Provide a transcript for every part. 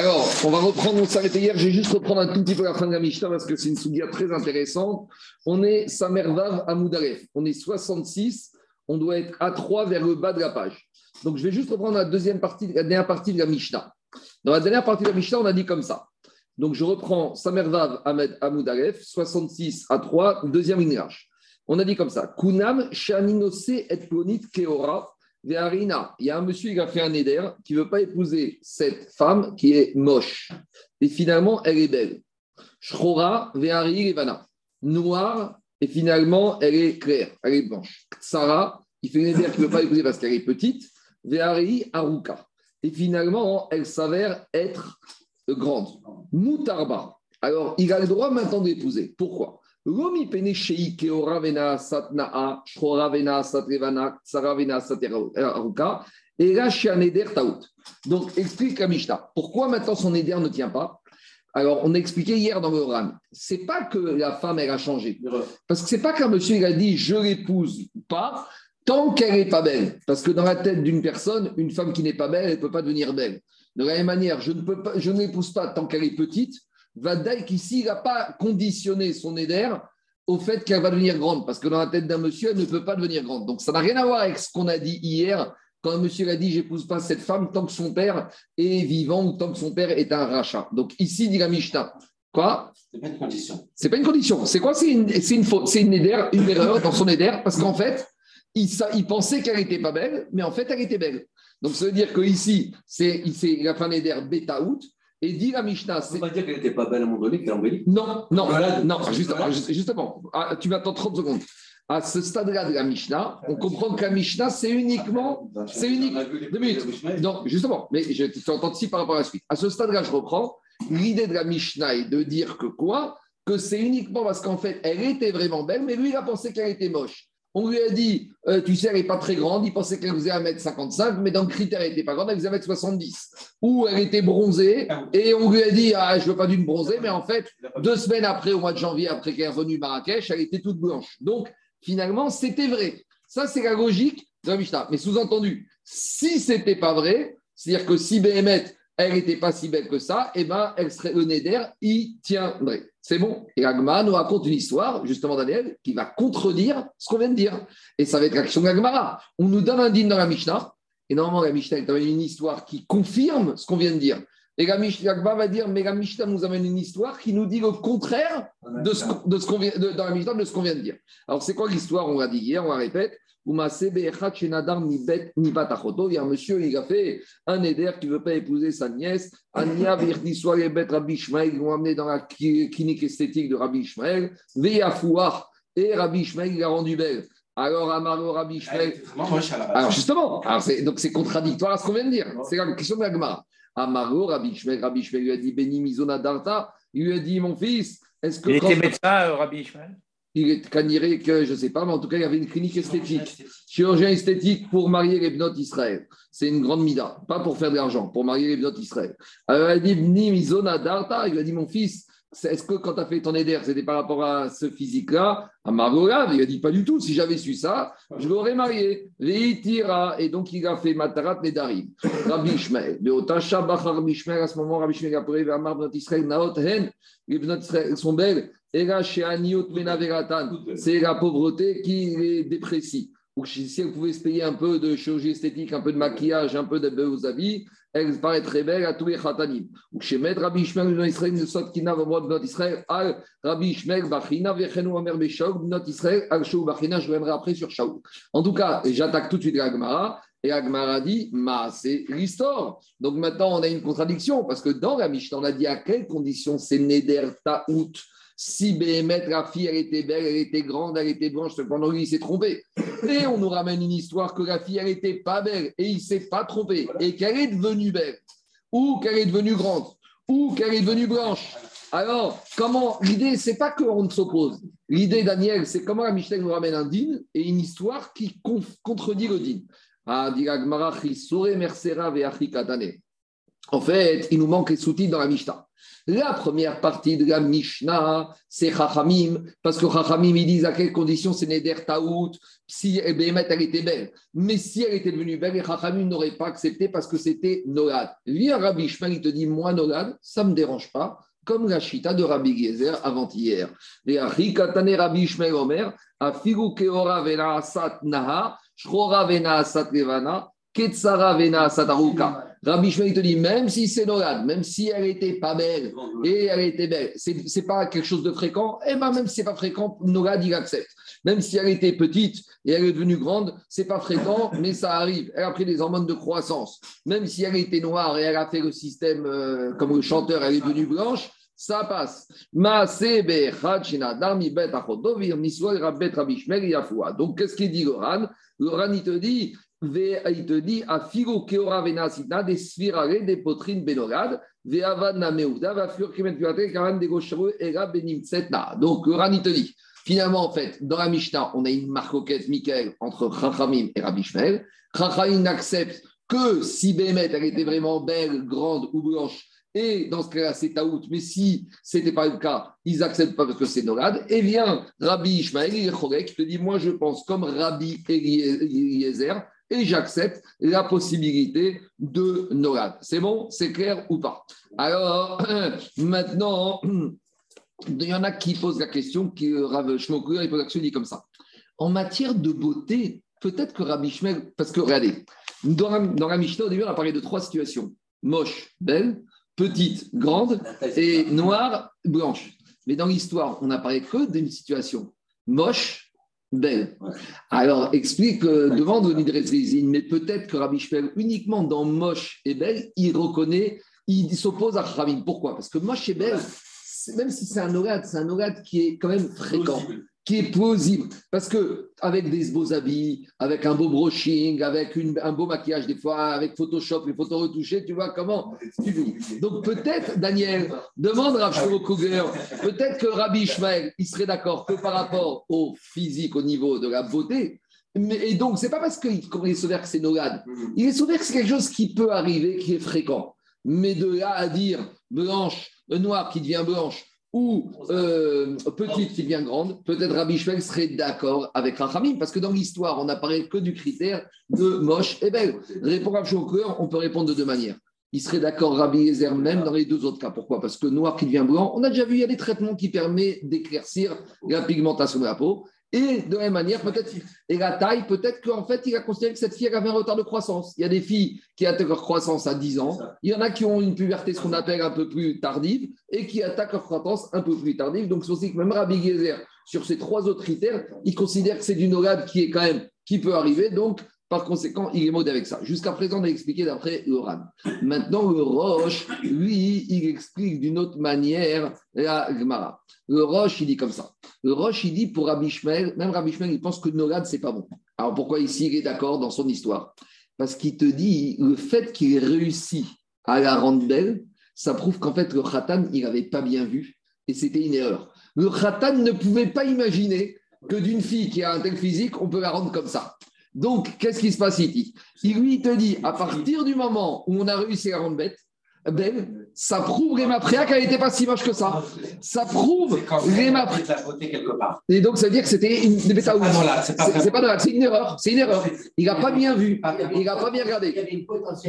Alors, on va reprendre, on s'arrêtait hier, j'ai juste reprendre un tout petit peu la fin de la Mishnah parce que c'est une soudia très intéressante. On est Samervav à on est 66, on doit être à 3 vers le bas de la page. Donc, je vais juste reprendre la deuxième partie, la dernière partie de la Mishnah. Dans la dernière partie de la Mishnah, on a dit comme ça. Donc, je reprends Samervav à Moudaref, 66 à 3, deuxième ligne On a dit comme ça. Kunam shaninose et plonit il y a un monsieur qui a fait un éder qui ne veut pas épouser cette femme qui est moche. Et finalement, elle est belle. Shrora, Ve'ari, Levana. Noire, et finalement, elle est claire, elle est blanche. Sarah, il fait un éder qui ne veut pas épouser parce qu'elle est petite. Ve'ari, Aruka. Et finalement, elle s'avère être grande. Moutarba. Alors, il a le droit maintenant d'épouser. Pourquoi? Donc, explique la Mishnah. Pourquoi maintenant son éder ne tient pas? Alors, on a expliqué hier dans le Ram. C'est pas que la femme, elle a changé. Parce que c'est pas qu'un monsieur, il a dit je l'épouse pas tant qu'elle n'est pas belle. Parce que dans la tête d'une personne, une femme qui n'est pas belle, elle ne peut pas devenir belle. De la même manière, je ne, peux pas, je ne l'épouse pas tant qu'elle est petite Vadaï qu'ici, il n'a pas conditionné son éder au fait qu'elle va devenir grande, parce que dans la tête d'un monsieur, elle ne peut pas devenir grande. Donc ça n'a rien à voir avec ce qu'on a dit hier, quand un monsieur a dit j'épouse pas cette femme tant que son père est vivant ou tant que son père est un rachat. Donc ici, dit la Mishnah. Quoi? C'est pas une condition. C'est pas une condition. C'est quoi? C'est une, une faute. C'est une, une erreur dans son éder, parce qu'en fait, il, il pensait qu'elle n'était pas belle, mais en fait, elle était belle. Donc ça veut dire qu'ici, c'est, il a fait un éder bêta out. Et dit la Mishnah. C'est pas dire qu'elle n'était pas belle à un moment donné, qu'elle embellit Non, non, non, justement, justement ah, tu m'attends 30 secondes. À ce stade-là de la Mishnah, on comprend que la Mishnah, c'est uniquement. C'est unique. Deux minutes. Non, justement, mais je ici par rapport à la suite. À ce stade-là, je reprends. L'idée de la Mishnah est de dire que quoi? Que c'est uniquement parce qu'en fait, elle était vraiment belle, mais lui, il a pensé qu'elle était moche. On lui a dit, euh, tu sais, elle n'est pas très grande. Il pensait qu'elle faisait 1m55, mais dans le critère, elle n'était pas grande, elle faisait 1m70. Ou elle était bronzée, et on lui a dit, ah, je ne veux pas d'une bronzée, mais en fait, deux semaines après, au mois de janvier, après qu'elle est revenue Marrakech, elle était toute blanche. Donc, finalement, c'était vrai. Ça, c'est la logique de la Mishnah. Mais sous-entendu, si ce n'était pas vrai, c'est-à-dire que si Béhémet, elle n'était pas si belle que ça, eh ben, elle serait le Neder, il tiendrait. C'est bon. Et Agma nous raconte une histoire, justement, Daniel, qui va contredire ce qu'on vient de dire. Et ça va être l'action d'Agmara. On nous donne un dîme dans la Mishnah, et normalement, la Mishnah est une histoire qui confirme ce qu'on vient de dire. Et la Mishnah va dire, mais la Mishnah nous amène une histoire qui nous dit le contraire de ce, de ce qu'on vient, dans la Mishnah de ce qu'on vient de dire. Alors, c'est quoi l'histoire? On l'a dit hier, on la répète. Il y a un monsieur, il a fait un éder qui ne veut pas épouser sa nièce. Anya Rabbi Ishmael, ils l'ont amené dans la clinique esthétique de Rabbi Ishmael. Et Rabbi Ishmael, il a rendu belle. Alors, Amaro Rabbi Ishmael. Alors, justement, donc c'est contradictoire à ce qu'on vient de dire. C'est la question de la Amaro Rabbi Ishmael, Rabbi Ishmael lui a dit Beni Mizona Darta. Il lui a dit Mon fils, est-ce que. Il était médecin, euh, Rabbi Ishmael? Il est que je ne sais pas, mais en tout cas, il y avait une clinique esthétique. Chirurgien esthétique pour marier les bnotes Israël. C'est une grande mida, pas pour faire de l'argent, pour marier les bnotes Israël. Alors, il a dit, il a dit, mon fils, est-ce que quand tu as fait ton éder, c'était par rapport à ce physique-là? À Margolav, il a dit pas du tout. Si j'avais su ça, je l'aurais marié. Et donc il a fait Matarat Nedarim. Rabbi Ishmael. Rabbi Ishmael, à ce moment, Rabbi Ishmael a pris vers Israël, Naot Hen. Les Bnot Israël sont belles. Et là, chez c'est la pauvreté qui les déprécie. Ou si elle pouvait se payer un peu de chirurgie esthétique, un peu de maquillage, un peu de aux habits, elle paraît très belle à tous les khatanim. Ou chez Med Rabbi Ishmael ben Israël, ne sot kina v'mod bnot Israël, al Rabbi Ishmael bachina v'chenu omer b'shaul bnot Israël, al shou bachina, je reviendrai après sur Shaul. En tout cas, j'attaque tout de suite la Gemara. Et Agmara dit, ma, c'est l'histoire. Donc maintenant, on a une contradiction, parce que dans la Mishnah, on a dit à quelles conditions c'est Neder Ta'out si Béhémet, la fille, elle était belle, elle était grande, elle était blanche, cependant lui, il s'est trompé. Et on nous ramène une histoire que la fille, elle n'était pas belle et il ne s'est pas trompé et qu'elle est devenue belle ou qu'elle est devenue grande ou qu'elle est devenue blanche. Alors, comment L'idée, c'est pas qu'on ne s'oppose. L'idée, Daniel, c'est comment la Michel nous ramène un din et une histoire qui contredit le din. Ah, en fait, il nous manque les sous-titres dans la Mishnah. La première partie de la Mishnah, c'est Chachamim, parce que Chachamim, ils disent à quelles conditions c'est Neder Taout, si Béhémet, elle était belle. Mais si elle était devenue belle, les Chachamim n'auraient pas accepté parce que c'était Nolad. Lui, Rabbi Ishmael, il te dit, moi, Nolad, ça ne me dérange pas, comme la chita de Rabbi Gezer avant-hier. Et Achikatane Rabbi Ishmael Omer, Afigu Keora Vena Asat Naha, Shrora Vena Asat Levana, Ketsara Vena Asat Aruka. Rabbi Shmuel te dit, même si c'est Nolad, même si elle était pas belle et elle était belle, c'est n'est pas quelque chose de fréquent, et eh ben même si c'est pas fréquent, Nolad, il accepte. Même si elle était petite et elle est devenue grande, c'est pas fréquent, mais ça arrive. Elle a pris des hormones de croissance. Même si elle était noire et elle a fait le système euh, comme le chanteur, elle est devenue blanche, ça passe. Donc, qu'est-ce qu'il dit le Ran Le Ran, il te dit il te dit, à Figo Keora des des potrines Benogad, Veavana Kimet Karan. Donc, le Ran, il te dit, finalement, en fait, dans la Mishnah, on a une marcoquette, Michael, entre Chachamim et Rabbi Shmuel. Chachamim accepte que si Bémet, elle était vraiment belle, grande ou blanche, et dans ce cas-là, c'est Taout. Mais si ce n'était pas le cas, ils n'acceptent pas parce que c'est Nolad. Et vient Rabbi Ishmael, il te dit Moi, je pense comme Rabbi Eliezer, et j'accepte la possibilité de Nolad. C'est bon C'est clair ou pas? Alors, maintenant, il y en a qui posent la question, qui euh, Rav Shmokur, il pose la question, comme ça. En matière de beauté, peut-être que Rabbi Ishmael, parce que regardez, dans la, dans au début, on a parlé de trois situations moche, belle, petite, grande, et noire, blanche. Mais dans l'histoire, on n'a parlé que d'une situation moche, belle. Alors, explique, euh, demande au Nidrezrizine, mais peut-être que Rabbi Shmuel, uniquement dans moche et belle, il reconnaît, il s'oppose à Rabbi. Pourquoi? Parce que moche et belle, même si c'est un orade, c'est un orade qui est quand même fréquent qui est plausible. Parce que avec des beaux habits, avec un beau brushing, avec un beau maquillage des fois, avec Photoshop, les photos retouchées, tu vois comment tu vis. Donc peut-être, Daniel, demande à Kruger, peut-être que Rabbi Ishmael, il serait d'accord que par rapport au physique, au niveau de la beauté, et donc, c'est pas parce qu'il est sauvé que c'est nogade. Il est sauvé que c'est quelque chose qui peut arriver, qui est fréquent. Mais de là à dire blanche, noire qui devient blanche, ou euh, petite qui devient grande, peut-être Rabbi Shmuel serait d'accord avec Rachamim, parce que dans l'histoire, on n'apparaît que du critère de moche et belle. Répondre à cœur, on peut répondre de deux manières. Il serait d'accord Rabbi Ezer même dans les deux autres cas. Pourquoi? Parce que noir qui devient blanc, on a déjà vu, il y a des traitements qui permettent d'éclaircir la pigmentation de la peau. Et de la même manière, peut-être, et la taille, peut-être qu'en fait, il a considéré que cette fille avait un retard de croissance. Il y a des filles qui attaquent leur croissance à 10 ans. Il y en a qui ont une puberté, ce qu'on appelle un peu plus tardive, et qui attaquent leur croissance un peu plus tardive. Donc, c'est aussi que même Rabbi Gezer, sur ces trois autres critères, il considère que c'est du nogade qui est quand même, qui peut arriver. Donc, par conséquent, il est mode avec ça. Jusqu'à présent, on a expliqué d'après le Maintenant, le Roche, lui, il explique d'une autre manière la Gemara. Le Roche, il dit comme ça. Le Roche, il dit pour Rabbi Shmuel, même Rabbi Shmuel, il pense que Nogad, c'est pas bon. Alors pourquoi ici il est d'accord dans son histoire? Parce qu'il te dit, le fait qu'il ait réussi à la rendre belle, ça prouve qu'en fait, le Khatan, il n'avait pas bien vu et c'était une erreur. Le Khatan ne pouvait pas imaginer que d'une fille qui a un tel physique, on peut la rendre comme ça. Donc, qu'est-ce qui se passe ici? Il lui te dit, à partir du moment où on a réussi à rendre bête, belle, ça prouve Réma Préa qu'elle n'était pas si moche que ça. Ça prouve Réma Et donc, ça veut dire que c'était une bêta C'est pas de c'est une erreur. C'est une erreur. Il n'a pas bien vu. Il n'a pas bien regardé.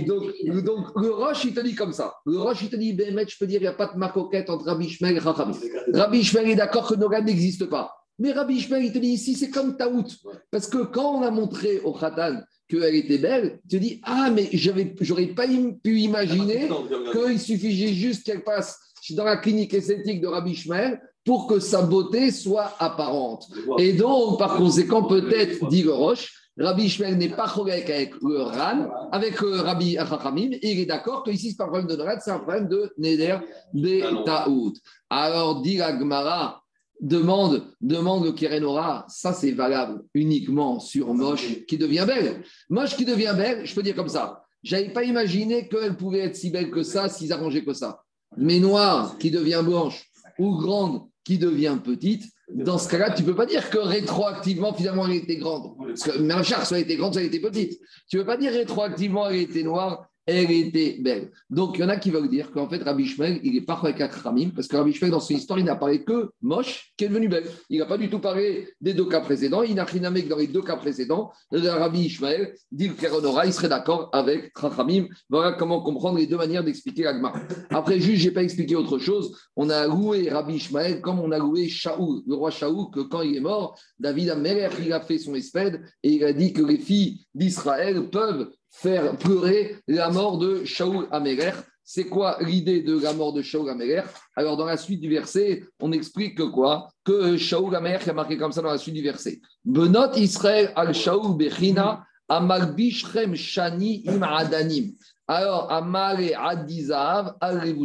Donc, donc, le Roche, il te dit comme ça. Le Roche, il te dit, ben, je peux dire, il n'y a pas de macoquette entre Rabbi Shmel et Rachamim. Rabbi Shmel est d'accord que Nogan n'existe pas. Mais Rabbi Ishmael, il te dit ici, c'est comme Taout. Parce que quand on a montré au Khatan qu'elle était belle, tu te dis Ah, mais j'aurais pas pu imaginer qu'il suffisait juste qu'elle passe dans la clinique esthétique de Rabbi Ishmael pour que sa beauté soit apparente. Et donc, par conséquent, peut-être, dit le Roche, Rabbi Ishmael n'est pas correct avec le Ran, avec euh, Rabbi Achachamim, et il est d'accord que ici, ce n'est pas un problème de Ran, c'est un problème de Neder de Taout. Alors, dit la Gemara, demande, demande le Kérénora, ça c'est valable uniquement sur Moche qui devient belle. Moche qui devient belle, je peux dire comme ça. J'avais pas imaginé qu'elle pouvait être si belle que ça s'ils arrangeaient que ça. Mais noire qui devient blanche ou grande qui devient petite, dans ce cas-là, tu peux pas dire que rétroactivement, finalement, elle était grande. Parce que même soit elle était grande, soit elle était petite. Tu peux pas dire rétroactivement, elle était noire elle était belle. Donc, il y en a qui veulent dire qu'en fait, Rabbi Ishmael, il est pas avec Akramim, parce que Rabbi Ishmael, dans son histoire, il n'a parlé que Moche, qui est devenu belle. Il n'a pas du tout parlé des deux cas précédents. Il n'a rien que dans les deux cas précédents, Rabbi Ishmael dit que il serait d'accord avec Khamim. Voilà comment comprendre les deux manières d'expliquer l'agma. Après, juste, je n'ai pas expliqué autre chose. On a loué Rabbi Ishmael comme on a loué Shaoul, le roi Shaoul, que quand il est mort, David il a fait son espède et il a dit que les filles d'Israël peuvent faire pleurer la mort de Shaul Améler. C'est quoi l'idée de la mort de Shaul Améler Alors, dans la suite du verset, on explique que quoi? Que Shaul Améler, qui a marqué comme ça dans la suite du verset. Benot Israël al Shaul Bechina Amalbishrem Shani im Adanim. Alors, Amale Adizav al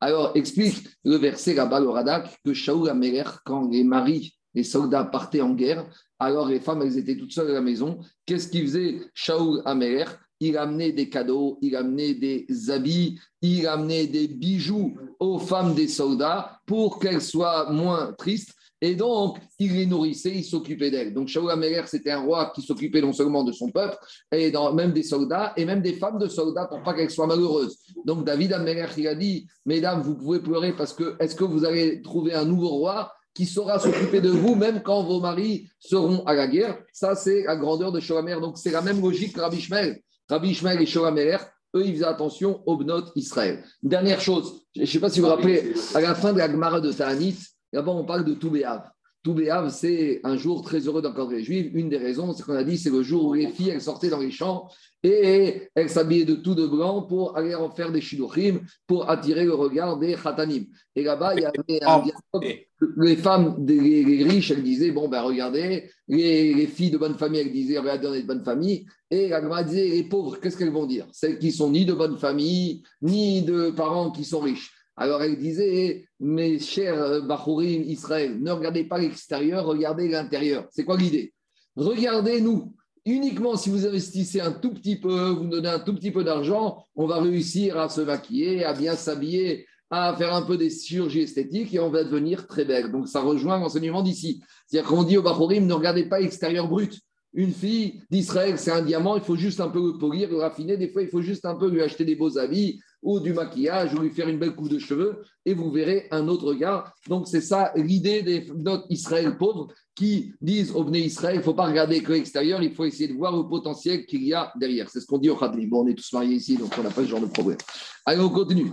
Alors, explique le verset là-bas, le Radak, que Shaul Améler, quand les maris les soldats partaient en guerre, alors les femmes, elles étaient toutes seules à la maison. Qu'est-ce qu'il faisait Shaoul Amer Il amenait des cadeaux, il amenait des habits, il amenait des bijoux aux femmes des soldats pour qu'elles soient moins tristes. Et donc, il les nourrissait, il s'occupait d'elles. Donc, Shaoul Améler, c'était un roi qui s'occupait non seulement de son peuple, et même des soldats, et même des femmes de soldats pour pas qu'elles soient malheureuses. Donc, David Améler, il a dit Mesdames, vous pouvez pleurer parce que est-ce que vous allez trouver un nouveau roi? Qui saura s'occuper de vous même quand vos maris seront à la guerre. Ça, c'est la grandeur de Shoramer. Donc, c'est la même logique que Rabbi Ishmael. Rabbi Ishmael et Shoramer, eux, ils faisaient attention aux Bnot Israël. Dernière chose, je ne sais pas si vous vous rappelez, à la fin de la Gemara de Ta'anit, d'abord, on parle de Toubéav. Toubéav, c'est un jour très heureux dans le juif. Une des raisons, c'est qu'on a dit, c'est le jour où les filles, elles sortaient dans les champs et elles s'habillaient de tout de blanc pour aller en faire des shidochim, pour attirer le regard des khatanim. Et là-bas, il y avait un dialogue. Les femmes, les, riches, elles disaient, bon, ben regardez, les, filles de bonne famille, elles disaient, regardez, on est de bonne famille. Et la disait, les pauvres, qu'est-ce qu'elles vont dire? Celles qui sont ni de bonne famille, ni de parents qui sont riches. Alors elle disait, mes chers Bachourim Israël, ne regardez pas l'extérieur, regardez l'intérieur. C'est quoi l'idée? Regardez-nous. Uniquement si vous investissez un tout petit peu, vous donnez un tout petit peu d'argent, on va réussir à se maquiller, à bien s'habiller, à faire un peu des chirurgies esthétiques et on va devenir très belle. Donc ça rejoint l'enseignement d'ici. C'est-à-dire qu'on dit au Bachourim, ne regardez pas l'extérieur brut. Une fille d'Israël, c'est un diamant, il faut juste un peu le polir, le raffiner. Des fois, il faut juste un peu lui acheter des beaux habits, ou du maquillage, ou lui faire une belle coupe de cheveux, et vous verrez un autre regard. Donc, c'est ça l'idée des notre Israël pauvres qui disent au Israël, il ne faut pas regarder que l'extérieur, il faut essayer de voir le potentiel qu'il y a derrière. C'est ce qu'on dit au Khadri. Bon, on est tous mariés ici, donc on n'a pas ce genre de problème. Allez, on continue.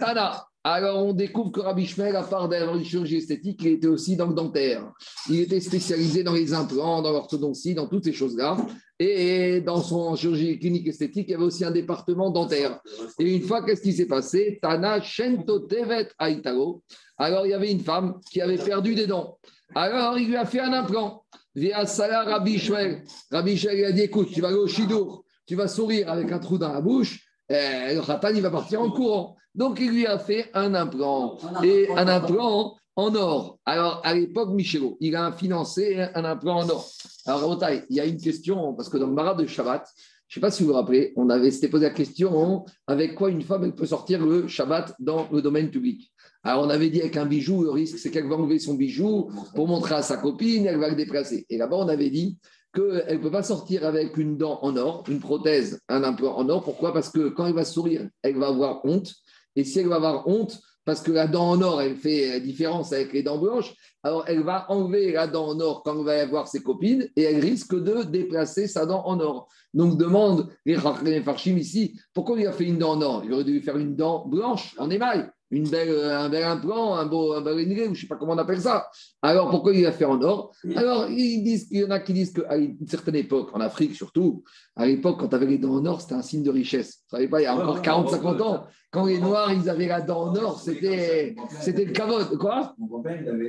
Tana. Alors, on découvre que Rabbi Shmuel, à part d'avoir une chirurgie esthétique, il était aussi dans le dentaire. Il était spécialisé dans les implants, dans l'orthodontie, dans toutes ces choses-là. Et dans son chirurgie clinique esthétique, il y avait aussi un département dentaire. Et une fois, qu'est-ce qui s'est passé? Tana Shento Tevet. Alors, il y avait une femme qui avait perdu des dents. Alors, il lui a fait un implant. Via Salah Rabbi Shmuel. Rabbi a dit écoute, tu vas aller au Shidour, tu vas sourire avec un trou dans la bouche. Et le Khatan, il va partir en courant. Donc, il lui a fait un implant. Et un implant en or. Alors, à l'époque, Michelo, il a financé un implant en or. Alors, il y a une question, parce que dans le Marat de Shabbat, je ne sais pas si vous vous rappelez, on avait s'était posé la question avec quoi une femme elle peut sortir le Shabbat dans le domaine public? Alors on avait dit avec un bijou, le risque c'est qu'elle va enlever son bijou pour montrer à sa copine, elle va le déplacer. Et là-bas on avait dit qu'elle ne peut pas sortir avec une dent en or, une prothèse, un implant en or. Pourquoi? Parce que quand elle va sourire, elle va avoir honte. Et si elle va avoir honte, parce que la dent en or, elle fait la différence avec les dents blanches, alors elle va enlever la dent en or quand elle va avoir ses copines et elle risque de déplacer sa dent en or. Donc demande les Farchim ici, pourquoi il a fait une dent en or? Il aurait dû faire une dent blanche en émail une belle, un bel implant, un beau un bel ou je ne sais pas comment on appelle ça. Alors pourquoi il a fait en or? Alors ils disent, il y en a qui disent qu'à une certaine époque, en Afrique surtout, à l'époque, quand tu avais les dents en or, c'était un signe de richesse. Vous savez pas, il y a encore 40-50 ans, quand les Noirs, ils avaient la dent en or, c'était, c'était le cavote. Quoi.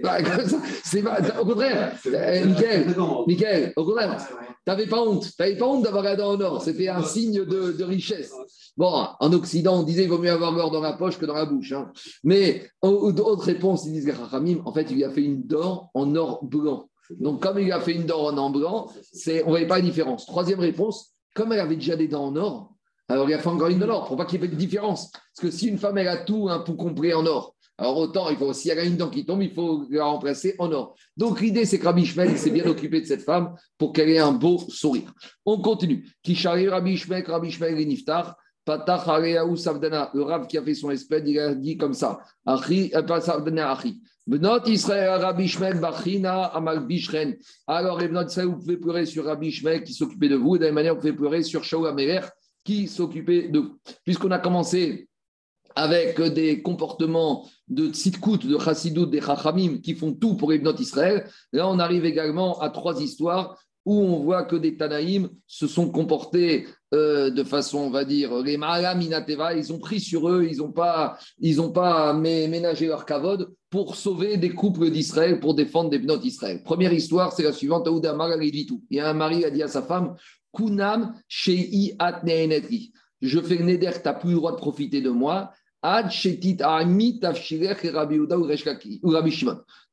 Bah, C'est Au contraire, Nickel, au contraire, tu n'avais pas honte. Tu n'avais pas honte d'avoir la dent en or. C'était un signe de, richesse. Bon, en Occident, on disait qu'il vaut mieux avoir l'or dans la poche que dans la bouche. Hein. Mais autre réponse, ils disent on fait, il lui a fait une dent en or blanc. Donc, comme il a fait une dent en or blanc, on ne voyait pas la différence. Troisième réponse, comme elle avait déjà des dents en or, alors il a fait encore une de l'or pour pas qu'il y ait de différence. Parce que si une femme, elle a tout un peu compris en or, Alors autant, il faut, s'il y a une dent qui tombe, il faut la remplacer en or. Donc l'idée, c'est que Rabbi Ishmael s'est bien occupé de cette femme pour qu'elle ait un beau sourire. On continue. Kishari Rabbi Ishmael, Rabbi Ishmael et Niftar. Patach Savdana, le Rav qui a fait son espèce, il a dit comme ça. Achi, euh, pas Savdana, Achi. Benot Israël, Rabbi Ishmael, Bachina, Amal Bishren. Alors, Benot Israël, vous pouvez pleurer sur Rabbi Ishmael qui s'occupait de vous, de la même manière, vous pouvez pleurer sur Shaul Améler qui s'occupait de vous. Puisqu'on a commencé avec des comportements de tzidkout, de chassidout, des chachamim qui font tout pour Ibnot Israël. Là, on arrive également à trois histoires où on voit que des Tanaïm se sont comportés euh, de façon, on va dire, les Minateva, ils ont pris sur eux, ils n'ont pas, ils pas ménagé leur kavod pour sauver des couples d'Israël, pour défendre des Ibnot d'Israël. Première histoire, c'est la suivante. Il y a un mari qui a dit à sa femme, Kunam Shei Je fais neder, tu n'as plus le droit de profiter de moi.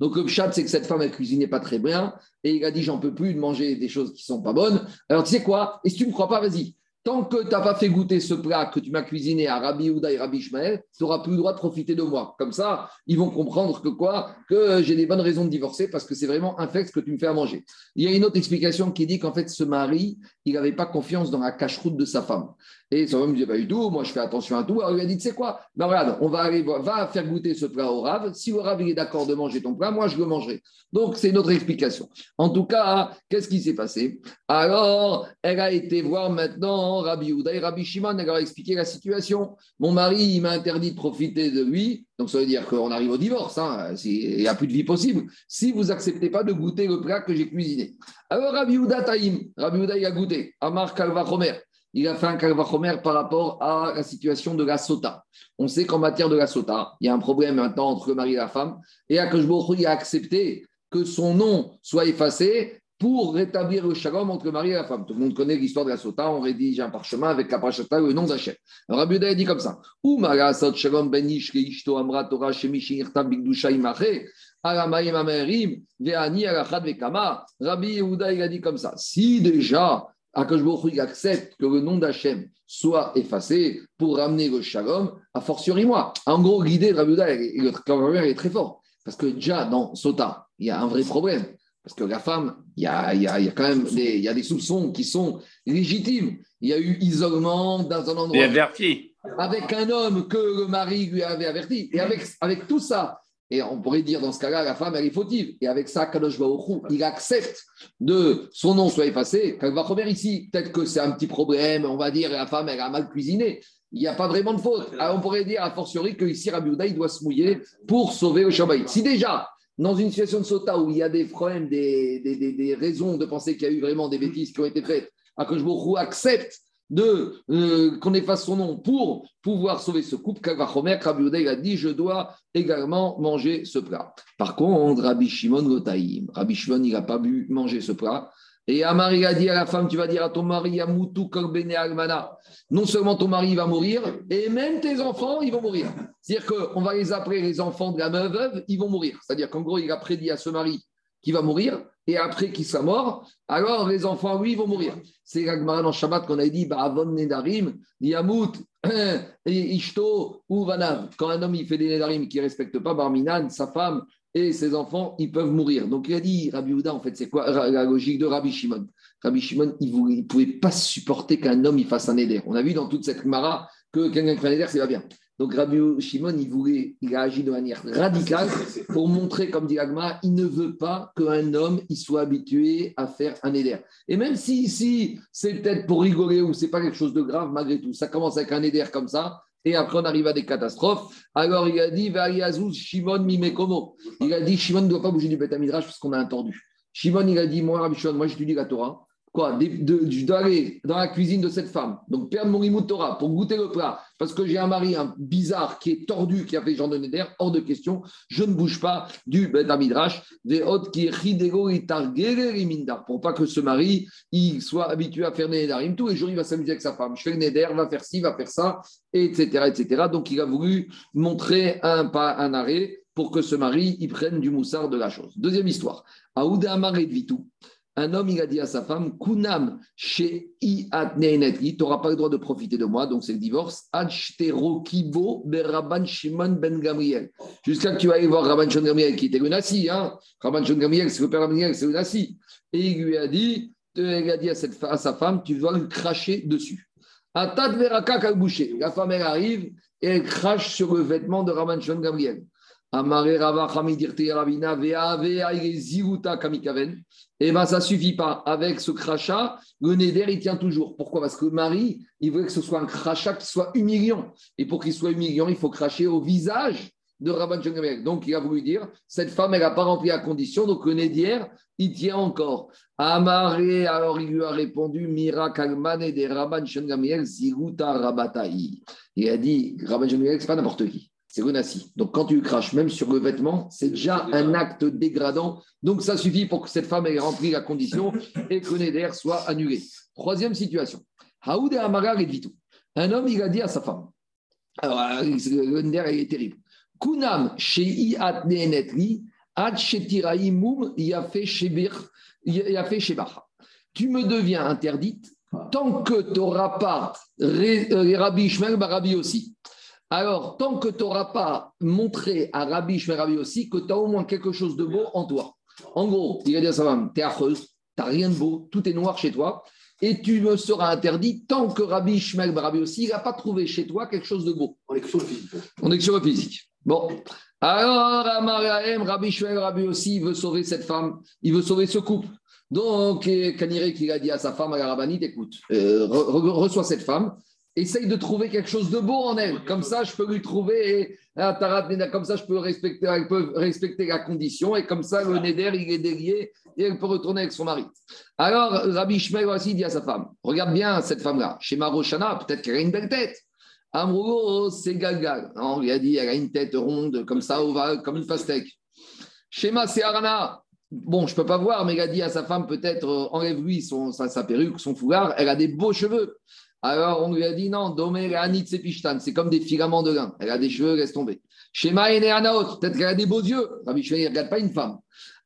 Donc le chat, c'est que cette femme, elle cuisinait pas très bien. Et il a dit, j'en peux plus de manger des choses qui sont pas bonnes. Alors tu sais quoi? Et si tu ne me crois pas, vas-y. Tant que tu n'as pas fait goûter ce plat que tu m'as cuisiné à Rabbi Houda et Rabbi Ishmael, tu n'auras plus le droit de profiter de moi. Comme ça, ils vont comprendre que quoi? Que j'ai des bonnes raisons de divorcer parce que c'est vraiment un fait que tu me fais à manger. Il y a une autre explication qui dit qu'en fait, ce mari, il n'avait pas confiance dans la cache-route de sa femme. Et son homme disait pas du tout, moi je fais attention à tout. Alors il a dit, tu sais quoi? Ben regarde, on va aller, va faire goûter ce plat au Rav. Si le Rav est d'accord de manger ton plat, moi je le mangerai. Donc c'est notre explication. En tout cas, qu'est-ce qui s'est passé? Alors, elle a été voir maintenant Rabbi Houda et Rabbi Shimon, elle leur a expliqué la situation. Mon mari, il m'a interdit de profiter de lui. Donc ça veut dire qu'on arrive au divorce, hein. il n'y a plus de vie possible. Si vous n'acceptez pas de goûter le plat que j'ai cuisiné. Alors Rabbi Houda Taïm, Rabbi Houda il a goûté, Amar Kalva Chomer il a fait un kalvachomer par rapport à la situation de la sota. On sait qu'en matière de la sota, il y a un problème maintenant entre le mari et la femme, et Akashbohu il a accepté que son nom soit effacé pour rétablir le shalom entre le mari et la femme. Tout le monde connaît l'histoire de la sota, on rédige un parchemin avec la prachata le nom d'Hachem. Alors Rabbi a dit comme ça shalom ben amra Torah Rabbi Yehuda, a dit comme ça. Si déjà Akashboch accepte que le nom d'Hachem soit effacé pour ramener le shalom, a fortiori moi. En gros, l'idée de Rabbi est très fort. Parce que déjà, dans Sota, il y a un vrai problème. Parce que la femme, il y a, il y a, il y a quand même des, il y a des soupçons qui sont légitimes. Il y a eu isolement dans un endroit. averti. Avec un homme que le mari lui avait averti. Et avec, avec tout ça, et on pourrait dire dans ce cas-là, la femme, elle est fautive. Et avec ça, Kadosh il accepte de son nom soit effacé. Quand va revenir ici, peut-être que c'est un petit problème, on va dire, la femme, elle a mal cuisiné. Il n'y a pas vraiment de faute. Alors on pourrait dire, a fortiori, que ici, Rabbi il doit se mouiller pour sauver le Shabbat. Si déjà, dans une situation de sota où il y a des problèmes, des, des, raisons de penser qu'il y a eu vraiment des bêtises qui ont été faites, Akadosh accepte de euh, qu'on efface son nom pour pouvoir sauver ce couple, Kavachomer, Rabbi il a dit Je dois également manger ce plat. Par contre, Rabbi Shimon Gotaïm, Rabbi Shimon, il n'a pas pu manger ce plat. Et Amar, il a dit à la femme Tu vas dire à ton mari, Yamutu Almana, non seulement ton mari va mourir, et même tes enfants, ils vont mourir. C'est-à-dire qu'on va les appeler les enfants de la veuve, ils vont mourir. C'est-à-dire qu'en gros, il a prédit à ce mari qui va mourir, et après qu'il soit mort, alors les enfants, oui, vont mourir. C'est l'Agmara dans Shabbat qu'on a dit, Ba'avon Nedarim, Yamut, Ishto ou Vanav. Quand un homme il fait des Nedarim qui ne respecte pas Barminan, sa femme et ses enfants, ils peuvent mourir. Donc il a dit, Rabbi Houda, en fait, c'est quoi la logique de Rabbi Shimon? Rabbi Shimon, il ne pouvait pas supporter qu'un homme il fasse un Neder. On a vu dans toute cette Gemara que quelqu'un qui fait un Neder, c'est pas bien. Donc Rabbi Shimon, il, voulait, a agi de manière radicale pour montrer, comme dit Agma, il ne veut pas qu'un homme il soit habitué à faire un éder. Et même si ici, c'est peut-être pour rigoler ou c'est pas quelque chose de grave, malgré tout, ça commence avec un éder comme ça, et après on arrive à des catastrophes. Alors il a dit, Shimon Mimekomo. Il a dit, Shimon ne doit pas bouger du Beth parce qu'on a entendu. Shimon, il a dit, moi, Rabbi Shimon, moi j'étudie la Torah quoi, d'aller dans la cuisine de cette femme, donc perdre mon imout Torah pour goûter le plat, parce que j'ai un mari un bizarre qui est tordu, qui a fait genre de Neder, hors de question, je ne bouge pas du Ben Amidrash, des hôtes qui pour pas que ce mari il soit habitué à faire des Nedarim. Tous il va s'amuser avec sa femme. Je fais Neder, va faire ci, va faire ça, etc., etc. Donc, il a voulu montrer un pas, un arrêt pour que ce mari il prenne du moussard de la chose. Deuxième histoire. Aouda Amar et Vitou. Un homme, il a dit à sa femme, Kunam, chez tu n'auras pas le droit de profiter de moi, donc c'est le divorce. Kibo, Rabban Shimon ben Gamriel. Jusqu'à que tu ailles voir Rabban Shimon Gamriel, qui était le. Hein. Rabban Shimon Gamriel, c'est le père Gamriel, c'est le Nassi. Et il lui a dit, il a dit à, sa femme, tu dois lui cracher dessus. Atat veraka kalbouché. La femme, elle arrive et elle crache sur le vêtement de Rabban Shimon Gamriel. Amare Rava Ravina Ziruta Kamikaven. Eh bien, ça suffit pas. Avec ce crachat, le Neder, il tient toujours. Pourquoi? Parce que Marie, il voulait que ce soit un crachat qui soit humiliant. Et pour qu'il soit humiliant, il faut cracher au visage de Rabban Shongamel. Donc, il a voulu dire, cette femme, elle n'a pas rempli la condition, donc le Neder, il tient encore. Amaré, alors il lui a répondu, Mira Kalmane de Rabban Shongamel, Ziruta Rabatai. Il a dit, Rabban Shongamel, ce n'est pas n'importe qui c'est Gonassi. Donc quand tu craches même sur le vêtement, c'est déjà un acte dégradant. Donc ça suffit pour que cette femme ait rempli la condition et que Neder soit annulé. Troisième situation. Haoud et Amagar et Vitou. Un homme, il a dit à sa femme. Alors, le Neder, il est terrible. Kunam shei at ad mum yafe shebir yafe shebacha. Tu me deviens interdite tant que tu n'auras pas euh, Rabbi Ishmael, Rabbi aussi. Alors, tant que tu n'auras pas montré à Rabbi Shmerabi aussi que tu as au moins quelque chose de beau en toi. En gros, il va dire à sa femme, tu es affreuse, tu n'as rien de beau, tout est noir chez toi, et tu me seras interdit tant que Rabbi Shmuel Rabbi aussi, n'a pas trouvé chez toi quelque chose de beau. On est sur le physique. On est sur le physique. Bon. Alors, Amarahem, Rabbi Shmuel Rabbi aussi, il veut sauver cette femme, il veut sauver ce couple. Donc, Kanirek, il a dit à sa femme, à la Rabbanite, écoute, euh, reçois cette femme, essaye de trouver quelque chose de beau en elle. Comme ça, je peux lui trouver, comme ça, je peux respecter, elle peut respecter la condition, et comme ça, le Neder, il est délié, et elle peut retourner avec son mari. Alors, Rabbi Shmuel aussi dit à sa femme, regarde bien cette femme-là, chez Maroshana, peut-être qu'elle a une belle tête. Amrougo, c'est Galgal. On lui a dit, elle a une tête ronde, comme ça, ovale, comme une pastèque. Shema, c'est Arana. Bon, je ne peux pas voir, mais il a dit à sa femme, peut-être, euh, enlève-lui sa, sa perruque, son foulard, elle a des beaux cheveux. Alors on lui a dit non, Domé c'est comme des filaments de lin. Elle a des cheveux, laisse tomber. Shema Anaot, peut-être qu'elle a des beaux yeux. Rabbi il ne regarde pas une femme.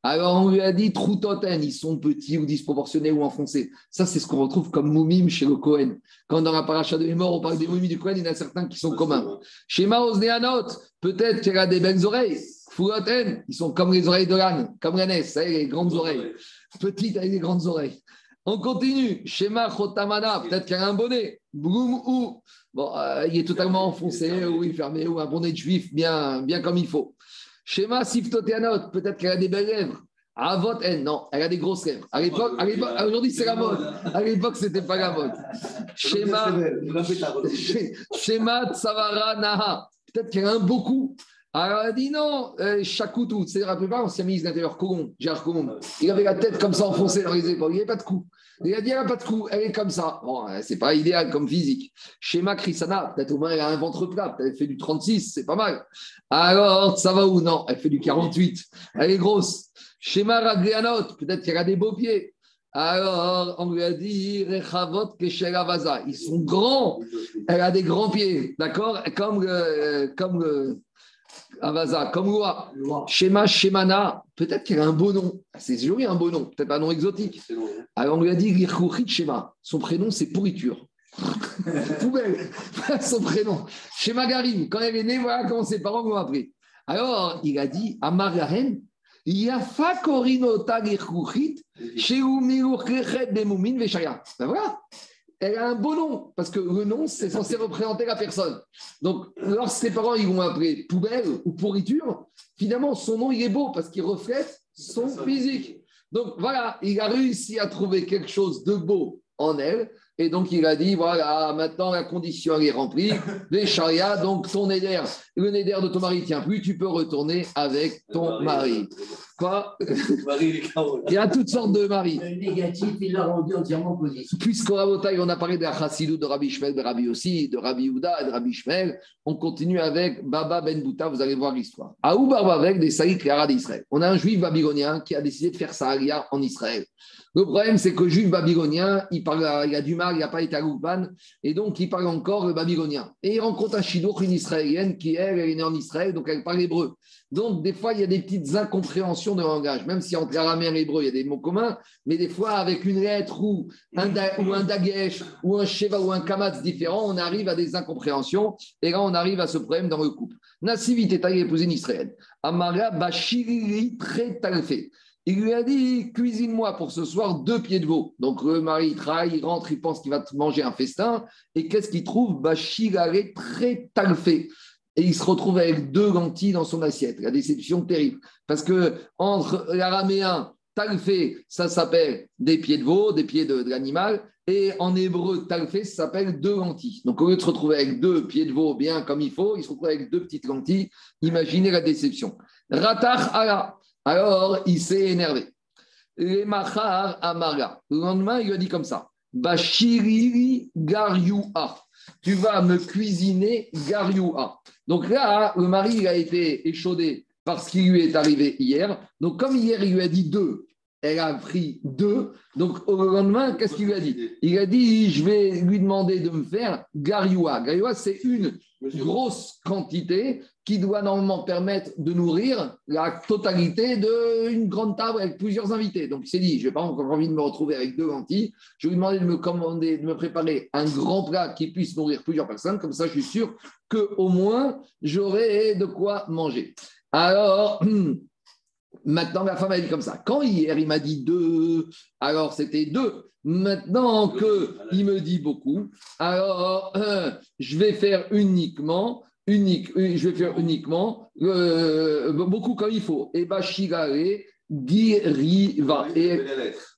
Alors on lui a dit Troutoten, ils sont petits ou disproportionnés ou enfoncés. Ça, c'est ce qu'on retrouve comme moumim chez le Cohen. Quand dans la paracha de mémoire, on parle des moumim du Cohen, il y en a certains qui sont communs. Shema Osneanot, peut-être qu'elle a des belles oreilles. Fouloten, ils sont comme les oreilles de l'âne, comme la les grandes oreilles. Petites avec des grandes oreilles. On continue. Shema Chotamana, peut-être qu'il y a un bonnet. Boum ou. Bon, euh, il est totalement enfoncé, ou il est fermé, ou un bonnet de juif bien, bien comme il faut. Shema Siftoteanot, peut-être qu'elle a des belles lèvres. Avot, elle, non, elle a des grosses lèvres. À l'époque, aujourd'hui c'est la mode. À l'époque, c'était pas la mode. Shema, Shema Tsavara Naha, peut-être qu'elle a un beaucoup. Alors elle a dit non, euh, Chakoutou, c'est la plupart, on s'est mis l'intérieur Gérard. Il avait la tête comme ça enfoncée dans les épaules, il n'y avait pas de cou. Il a dit elle n'a pas de cou, elle est comme ça. Bon, euh, c'est pas idéal comme physique. Schéma Krisana, peut-être au moins elle a un ventre plat, peut-être elle fait du 36, c'est pas mal. Alors, ça va ou non? Elle fait du 48, elle est grosse. Schéma Raglianot, peut-être qu'elle a des beaux pieds. Alors, on lui a dit, Rechavot Vaza. Ils sont grands. Elle a des grands pieds, d'accord? Comme le, comme Avaza, comme loi. Shema, Shemana, peut-être qu'elle a un beau nom. C'est joli, un beau nom, peut-être un nom exotique. Alors on lui a dit Shema. Son prénom, c'est pourriture. Poubelle, son prénom. Shema Garim, quand elle est née, voilà comment ses parents l'ont appris. Alors il a dit Amarahen, Yafa Korinota Girkuchit, Sheu Miluchrechet Bemumin Veshaya. Ben voilà elle a un beau nom, parce que le nom, c'est censé représenter la personne. Donc, lorsque ses parents ils vont appeler poubelle ou pourriture, finalement, son nom, il est beau, parce qu'il reflète son physique. Donc, voilà, il a réussi à trouver quelque chose de beau en elle, et donc, il a dit voilà, maintenant la condition est remplie. Les charia, donc ton éder, le néder de ton mari tient plus, tu peux retourner avec ton mari. Quoi Il y a toutes sortes de maris. Le négatif, il l'a rendu entièrement positif. Puisqu'on on a parlé de la chassidou de Rabbi Shmel, de Rabbi aussi, de Rabbi Houda et de Rabbi Shmel, on continue avec Baba Ben Bouta, vous allez voir l'histoire. Aou avec des Saïd d'Israël. On a un juif babylonien qui a décidé de faire sa en Israël. Le problème, c'est que le juif babylonien, il, parle, il a du mal, il n'a pas été à et donc il parle encore le babylonien. Et il rencontre un chidour, une israélienne, qui elle, est née en Israël, donc elle parle hébreu. Donc des fois, il y a des petites incompréhensions incompréhension de langage, même si entre araméen et hébreu, il y a des mots communs, mais des fois, avec une lettre ou un, ou un dagesh ou un sheva ou un kamatz différent, on arrive à des incompréhensions. Et là, on arrive à ce problème dans le couple. Nassivit est allé épouser une Israël. Amara Bashiri très. Il lui a dit cuisine-moi pour ce soir deux pieds de veau. Donc le mari il travaille, il rentre, il pense qu'il va manger un festin. Et qu'est-ce qu'il trouve? Bashirare très talfé et il se retrouve avec deux lentilles dans son assiette. La déception terrible. Parce que entre l'araméen, talfé, ça s'appelle des pieds de veau, des pieds de, l'animal, et en hébreu, talfé, ça s'appelle deux lentilles. Donc au lieu de se retrouver avec deux pieds de veau bien comme il faut, il se retrouve avec deux petites lentilles. Imaginez la déception. Ratach ala. Alors il s'est énervé. Le lendemain, il lui a dit comme ça. Bashiriri garyua. Tu vas me cuisiner garyua. Donc là, le mari a été échaudé par ce qui lui est arrivé hier. Donc comme hier, il lui a dit deux, elle a pris deux. Donc au lendemain, qu'est-ce qu'il lui a dit? Il a dit, je vais lui demander de me faire garyua. Garyua, c'est une grosse quantité qui doit normalement permettre de nourrir la totalité d'une grande table avec plusieurs invités. Donc il s'est dit, je n'ai pas encore envie de me retrouver avec deux lentilles. Je vais lui demander de me commander, de me préparer un grand plat qui puisse nourrir plusieurs personnes. Comme ça, je suis sûr qu'au moins, j'aurai de quoi manger. Alors, maintenant, la femme a dit comme ça. Quand hier, il m'a dit deux, alors c'était deux. Maintenant qu'il me dit beaucoup, alors euh, je vais faire uniquement unique, je vais faire uniquement euh, beaucoup comme il faut. Et Bashigare Giriva. Et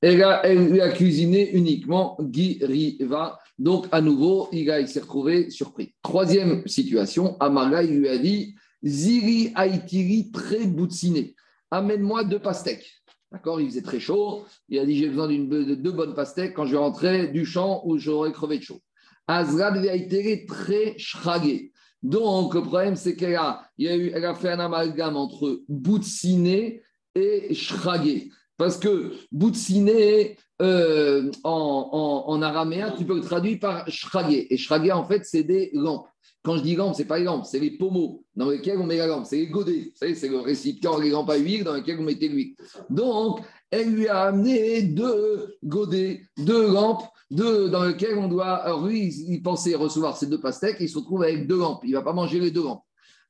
elle a, elle a cuisiné uniquement Giriva. Donc, à nouveau, il, s'est retrouvé surpris. Troisième situation, Amara, il lui a dit Ziri Aitiri très boutsiné. Amène-moi deux pastèques. D'accord Il faisait très chaud. Il a dit J'ai besoin de deux bonnes pastèques quand je rentrais du champ où j'aurais crevé de chaud. Azrad Aitiri très shragué. Donc, le problème, c'est qu'elle a, a, a fait un amalgame entre boutsiné et shragué. Parce que boutsiné, euh, en, en, araméen, tu peux le traduire par shragué. Et shragué, en fait, c'est des lampes. Quand je dis lampes, ce n'est pas les lampes, c'est les pommeaux dans lesquels on met la lampe. C'est les godets. Vous savez, c'est le récipient, les lampes à huile dans lesquels on mettait l'huile. Donc, elle lui a amené deux godets, deux lampes dans lequel on doit. Alors lui, il pensait recevoir ces deux pastèques, il se retrouve avec deux lampes. Il ne va pas manger les deux lampes.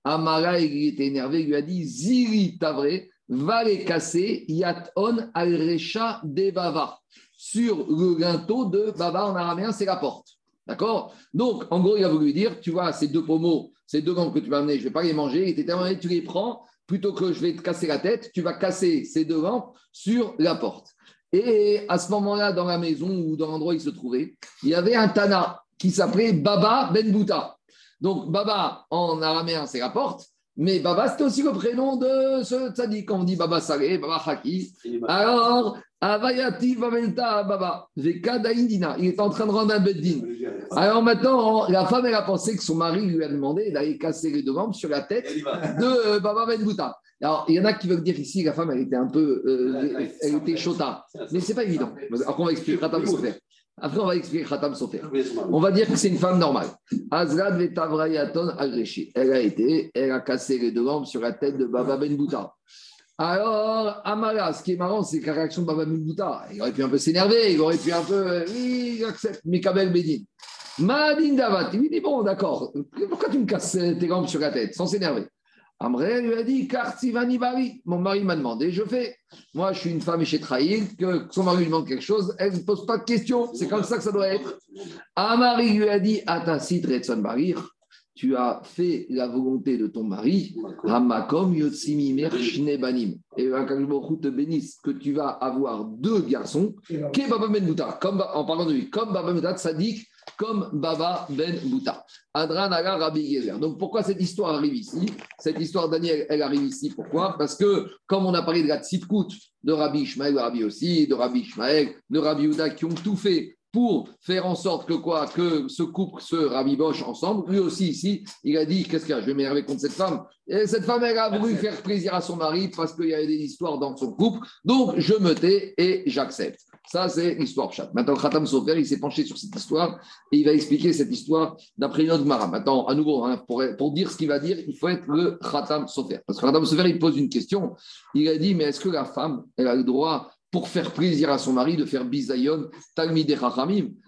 Amara, il était énervé, il lui a dit Ziri Tavre, va les casser, Yat on al-recha de Bava. Sur le linteau de Bava en araméen, c'est la porte. D'accord? Donc, en gros, il a voulu dire Tu vois, ces deux pommeaux, ces deux lampes que tu vas amener, je ne vais pas les manger. Était tellement tu les prends, plutôt que je vais te casser la tête, tu vas casser ces deux lampes sur la porte. Et à ce moment-là, dans la maison ou dans l'endroit où il se trouvait, il y avait un Tana qui s'appelait Baba Ben Bouta. Donc, Baba, en araméen, c'est la porte. Mais Baba, c'était aussi le prénom de ce tzaddik. Quand on dit Baba Salé, Baba Haki. Alors, Avayati Vaventa Baba, Veka Daindina. Il est en train de rendre un beddin. Alors maintenant, la femme, elle a pensé que son mari lui a demandé d'aller casser les deux jambes sur la tête de euh, Baba Ben Bouta. Alors, il y en a qui veulent dire ici, la femme, elle était un peu, euh, elle était chota. Mais ce n'est pas évident. Après, on va expliquer. Après, on va expliquer Khatam Sofer. On va dire que c'est une femme normale. Azrad Vetavrayaton Agreshi. Elle a été, elle a cassé les deux jambes sur la tête de Baba Ben Bouta. Alors, Amara, ce qui est marrant, c'est que la réaction de Baba Ben Bouta, il aurait pu un peu s'énerver, il aurait pu un peu, euh, oui, j'accepte, mais Kabel Bedin. Madin Davat, il lui dit, bon, d'accord, pourquoi tu me casses tes jambes sur la tête, sans s'énerver? Amré lui a dit Kartivani Bari. Mon mari m'a demandé, je fais. Moi, je suis une femme chez Trahil, que son mari lui demande quelque chose, elle ne pose pas de questions. C'est comme ça que ça doit être. Amari lui a dit Atasit Retson Barir. Tu as fait la volonté de ton mari, Hamakom Yotsimi Banim. Et te bénisse que tu vas avoir deux garçons, comme en parlant de lui, comme Baba Sadik comme Baba Ben Bouta. Adran Rabbi Yezer. Donc pourquoi cette histoire arrive ici? Cette histoire, Daniel, elle arrive ici. Pourquoi? Parce que, comme on a parlé de la de Rabbi Ishmael, de Rabbi aussi, de Rabbi Ishmael, de Rabbi Uda, qui ont tout fait pour faire en sorte que quoi Que ce couple se rabiboche ensemble. Lui aussi, ici, il a dit Qu'est-ce qu'il y a? Je vais m'énerver contre cette femme. Et cette femme, elle a voulu faire plaisir à son mari parce qu'il y avait des histoires dans son couple. Donc, je me tais et j'accepte. Ça, c'est l'histoire. Maintenant, Khatam Sofer, il s'est penché sur cette histoire et il va expliquer cette histoire d'après une autre Gemara. Maintenant, à nouveau, hein, pour, pour, dire ce qu'il va dire, il faut être le Khatam Sofer. Parce que Khatam Sofer, il pose une question. Il a dit, mais est-ce que la femme, elle a le droit pour faire plaisir à son mari de faire bisayon, talmid et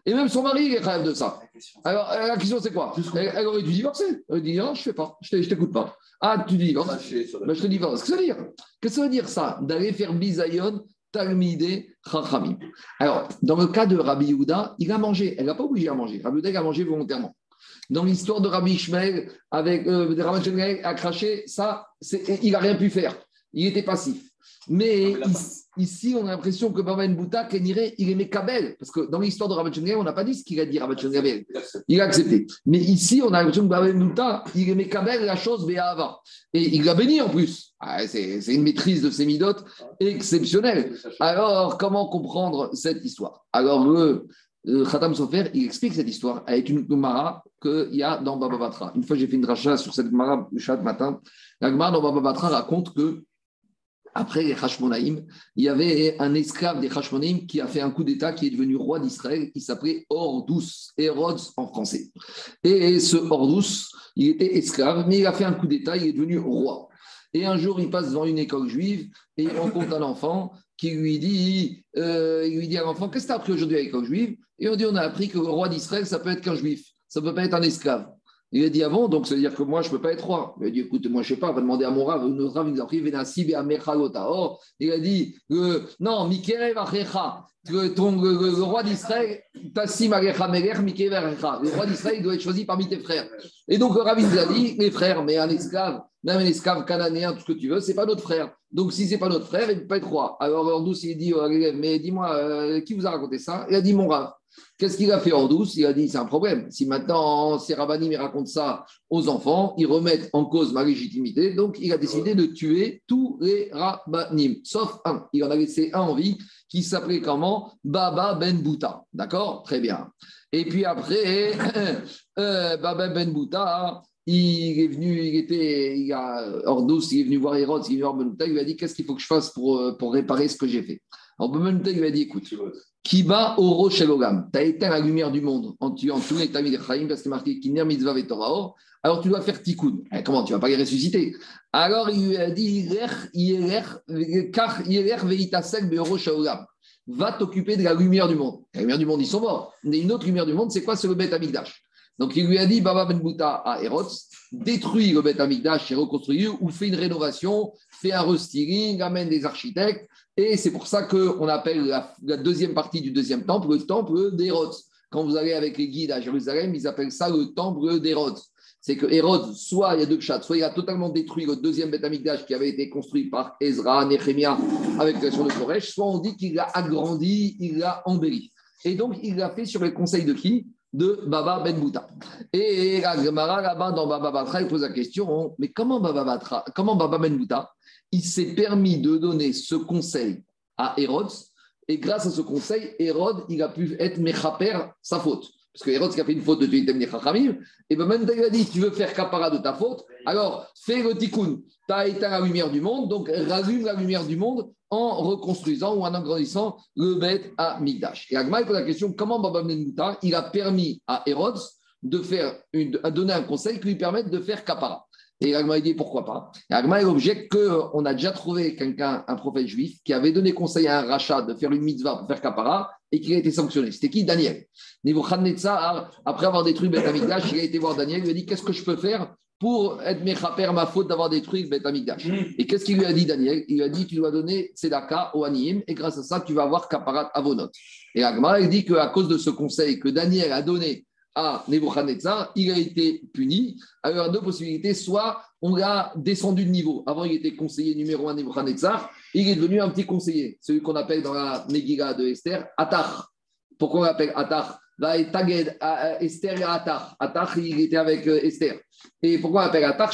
Et même son mari, il est rêve de ça. Alors, la question, c'est quoi? Elle, aurait dû divorcer. Elle aurait dit, non, je ne fais pas, je ne t'écoute pas. Ah, tu divorces ben, Je te divorce. Qu'est-ce que ça veut dire? Qu'est-ce que ça veut dire, ça D'aller faire bisayon, Talmidé Chachamim? Alors, dans le cas de Rabbi Yehuda, il a mangé. Elle n'a pas obligé à manger. Rabbi Yehuda, a mangé volontairement. Dans l'histoire de Rabbi Ishmael, avec euh, Rabbi Ishmael a craché, ça, il n'a rien pu faire. Il était passif. Mais ici, on a l'impression que Baba Bouta, il aimait Kabel. Parce que dans l'histoire de Rabbi on n'a pas dit ce qu'il a dit Rabbi Il a accepté. Mais ici, on a l'impression que Baba Bouta, il aimait Kabel, la chose Béava. Et il l'a béni en plus. Ah, c'est une maîtrise de ses midotes exceptionnelle. Alors, comment comprendre cette histoire? Alors, le, Khatam Sofer, il explique cette histoire avec une Gemara qu'il y a dans Baba Batra. Une fois, j'ai fait une dracha sur cette Gemara le chat matin. La Gemara dans Baba Batra raconte que après les Hashmonaïm, il y avait un esclave des Hashmonaïm qui a fait un coup d'État qui est devenu roi d'Israël, qui s'appelait Ordous, Hérodes en français. Et ce Ordous, il était esclave, mais il a fait un coup d'État, il est devenu roi. Et un jour, il passe devant une école juive et il rencontre un enfant qui lui dit, euh, il lui dit à l'enfant, qu'est-ce que tu as appris aujourd'hui à l'école juive? Et on dit, on a appris que le roi d'Israël, ça peut être qu'un juif, ça ne peut pas être un esclave. Il a dit avant, donc ça veut dire que moi, je ne peux pas être roi. Il a dit, écoute, moi, je ne sais pas, va demander à mon rave. Notre rave, il a pris Venasib et Or, il a dit, euh, non, Mikerev Achecha, ton, le, roi d'Israël, Tassim Arecha Melech, Mikerev Achecha. Le roi d'Israël doit être choisi parmi tes frères. Et donc, le rave, il a dit, mes frères, mais un esclave, même un esclave cananéen, tout ce que tu veux, ce n'est pas notre frère. Donc, si ce n'est pas notre frère, il ne peut pas être roi. Alors, Ordous, il dit, mais dis-moi, euh, qui vous a raconté ça? Il a dit, mon rave. Qu'est-ce qu'il a fait en douce? Il a dit c'est un problème. Si maintenant ces rabbinim racontent ça aux enfants, ils remettent en cause ma légitimité. Donc il a décidé de tuer tous les rabbinim, sauf un. Il en a laissé un en vie qui s'appelait comment? Baba Ben Bouta. D'accord? Très bien. Et puis après, euh, Baba Ben Bouta, il est venu, il était, il a, il est venu voir Hérode, il est venu voir Ben il lui a dit qu'est-ce qu'il faut que je fasse pour, euh, pour réparer ce que j'ai fait? Alors lui a dit écoute, Kiba Oro Shelogam. Tu as éteint la lumière du monde en tuant tous les Chaim parce que c'est marqué Kiner Mitzvah Torah. Alors tu dois faire tikkun. Eh, comment? Tu vas pas les ressusciter Alors il lui a dit Va t'occuper de la lumière du monde. La lumière du monde, ils sont morts. Mais une autre lumière du monde, c'est quoi? C'est le Bet Amigdash. Donc il lui a dit Baba Ben Bouta à Hérods détruis le Bet Amigdash et reconstruis ou fais une rénovation, fais un restyling, amène des architectes et c'est pour ça qu'on appelle la, deuxième partie du deuxième temple le temple d'Hérode. Quand vous allez avec les guides à Jérusalem, ils appellent ça le temple d'Hérode. C'est que Hérode, soit il y a deux chats, soit il a totalement détruit le deuxième Beth qui avait été construit par Ezra, Néhémia avec la création de Koresh, soit on dit qu'il l'a agrandi, il l'a embelli. Et donc, il l'a fait sur les conseils de qui? De Baba Ben Bouta. Et la Gemara, là-bas, dans Baba Batra, il pose la question mais comment Baba, Batra, comment Baba Ben Bouta? Il s'est permis de donner ce conseil à Hérode, et grâce à ce conseil, Hérode, il a pu être Mechaper, sa faute. Parce que Hérode, qui a fait une faute de tuer Chachamim, et bien même il a dit, tu veux faire capara de ta faute, alors fais le tikkun. Tu as éteint la lumière du monde, donc rallume la lumière du monde en reconstruisant ou en agrandissant le bête à Migdash. Et Agma pose la question, comment Baba Mouta, il a permis à Hérode de à donner un conseil qui lui permette de faire capara. Et Agma dit pourquoi pas? Et Agma objecte qu'on a déjà trouvé quelqu'un, un prophète juif, qui avait donné conseil à un rachat de faire une mitzvah pour faire kapara et qui a été sanctionné. C'était qui? Daniel. après avoir détruit Beth Amikdash, il a été voir Daniel, il lui a dit Qu'est-ce que je peux faire pour être mechaper ma faute d'avoir détruit Beth Amikdash Et qu'est-ce qu'il lui a dit, Daniel? Il lui a dit Tu dois donner Tzedaka au Aniyim et grâce à ça, tu vas avoir Kaparat Avonot. Et Agma, il dit qu'à cause de ce conseil que Daniel a donné à Nebuchadnezzar, il a été puni. Alors, il y a deux possibilités. Soit on l'a descendu de niveau. Avant, il était conseiller numéro un Nebuchadnezzar. Il est devenu un petit conseiller, celui qu'on appelle dans la Megillah de Esther, Atar. Pourquoi on l'appelle Atar Taged, Esther et Atar. Atar, il était avec euh, Esther. Et pourquoi on l'appelle Atar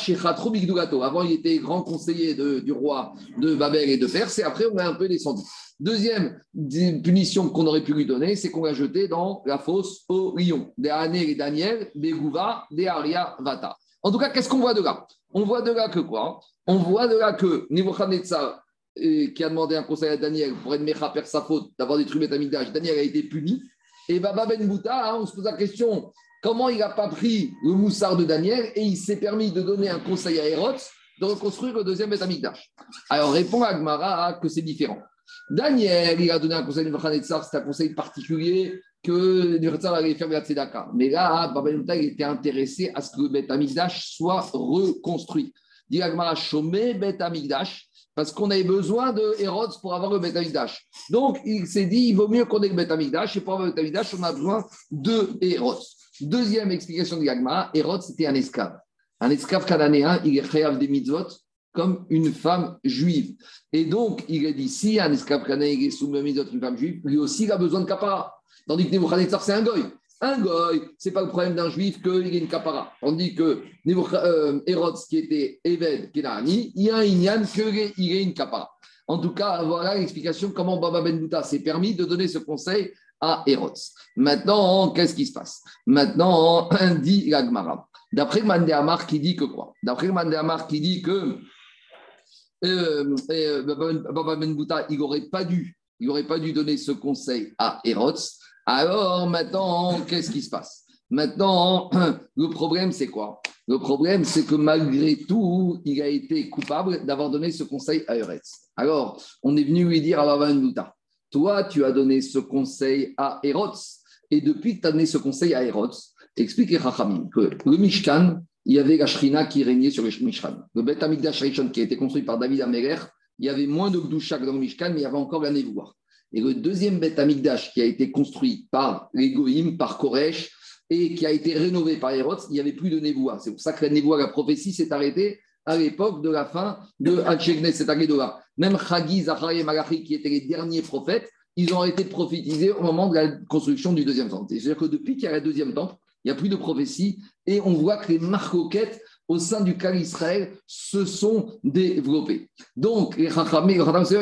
Avant, il était grand conseiller du roi de Babel et de Perse. Et après, on l'a un peu descendu. Deuxième punition qu'on aurait pu lui donner, c'est qu'on l'a jeté dans la fosse au lion. Des et Daniel, Begouva, des Aria Vata. En tout cas, qu'est-ce qu'on voit de là? On voit de là que quoi? On voit de là que Nebuchadnezzar, euh, qui a demandé un conseil à Daniel pour être Mechaper sa faute, d'avoir détruit Betamigdash, Daniel a été puni. Et Baba Ben Bouta, hein, on se pose la question comment il n'a pas pris le moussard de Daniel et il s'est permis de donner un conseil à Hérode de reconstruire le deuxième Betamigdash Alors répond Agmara que c'est différent. Daniel, il a donné un conseil de c'est un conseil particulier que Nebuchadnezzar allait faire la Tzedaka. Mais là, Baba Ben Bouta était intéressé à ce que le Betamigdash soit reconstruit. Dit Agmara, Shomé Betamigdash parce qu'on avait besoin de pour avoir le Betamikdash. Donc, il s'est dit, il vaut mieux qu'on ait le Betamikdash, et pour avoir le Betamikdash, on a besoin de Hérode. Deuxième explication de Yagma, Hérode, c'était un esclave. Un esclave cananéen, il est créé des mitzvot comme une femme juive. Et donc, il a dit, si un esclave cananéen est sous le mitzvot d'une femme juive, lui aussi, il a besoin de kapara. Tandis que Nebuchadnezzar, c'est un goy. Un goy, ce n'est pas le problème d'un juif qu'il ait une capara. On dit que euh, Hérode, qui était Eved Kenani, il y a un Inyan qu'il ait une capara. En tout cas, voilà l'explication comment Baba Ben Bouta s'est permis de donner ce conseil à Hérode. Maintenant, qu'est-ce qui se passe? Maintenant, dit l'Agmara. D'après le Mandéamar qui dit que quoi? D'après le Mandéamar qui dit que euh, euh, Baba Ben Bouta, il n'aurait pas dû pas dû donner ce conseil à Hérode. Alors maintenant, qu'est-ce qui se passe? Maintenant, le problème, c'est quoi? Le problème, c'est que malgré tout, il a été coupable d'avoir donné ce conseil à Eretz. Alors, on est venu lui dire à Baban toi, tu as donné ce conseil à Eretz, et depuis que tu as donné ce conseil à Eretz, explique Rachamim que le Mishkan, il y avait la Shrina qui régnait sur le Mishkan. Le Bet Amigdash qui a été construit par David Améler, il y avait moins de Gdouchak dans le Mishkan, mais il y avait encore la. Et le deuxième Beth Amikdash qui a été construit par les Goïm, par Koresh, et qui a été rénové par Hérode, il n'y avait plus de Névoa. C'est pour ça que la Névoa, la prophétie, s'est arrêtée à l'époque de la fin de Hachegnes, c'est Même Chagi, Zachari et Malachi, qui étaient les derniers prophètes, ils ont été prophétisés au moment de la construction du deuxième temple. C'est-à-dire que depuis qu'il y a le deuxième temple, il n'y a plus de prophétie et on voit que les marcoquettes au sein du cas Israël se sont développés. Donc, il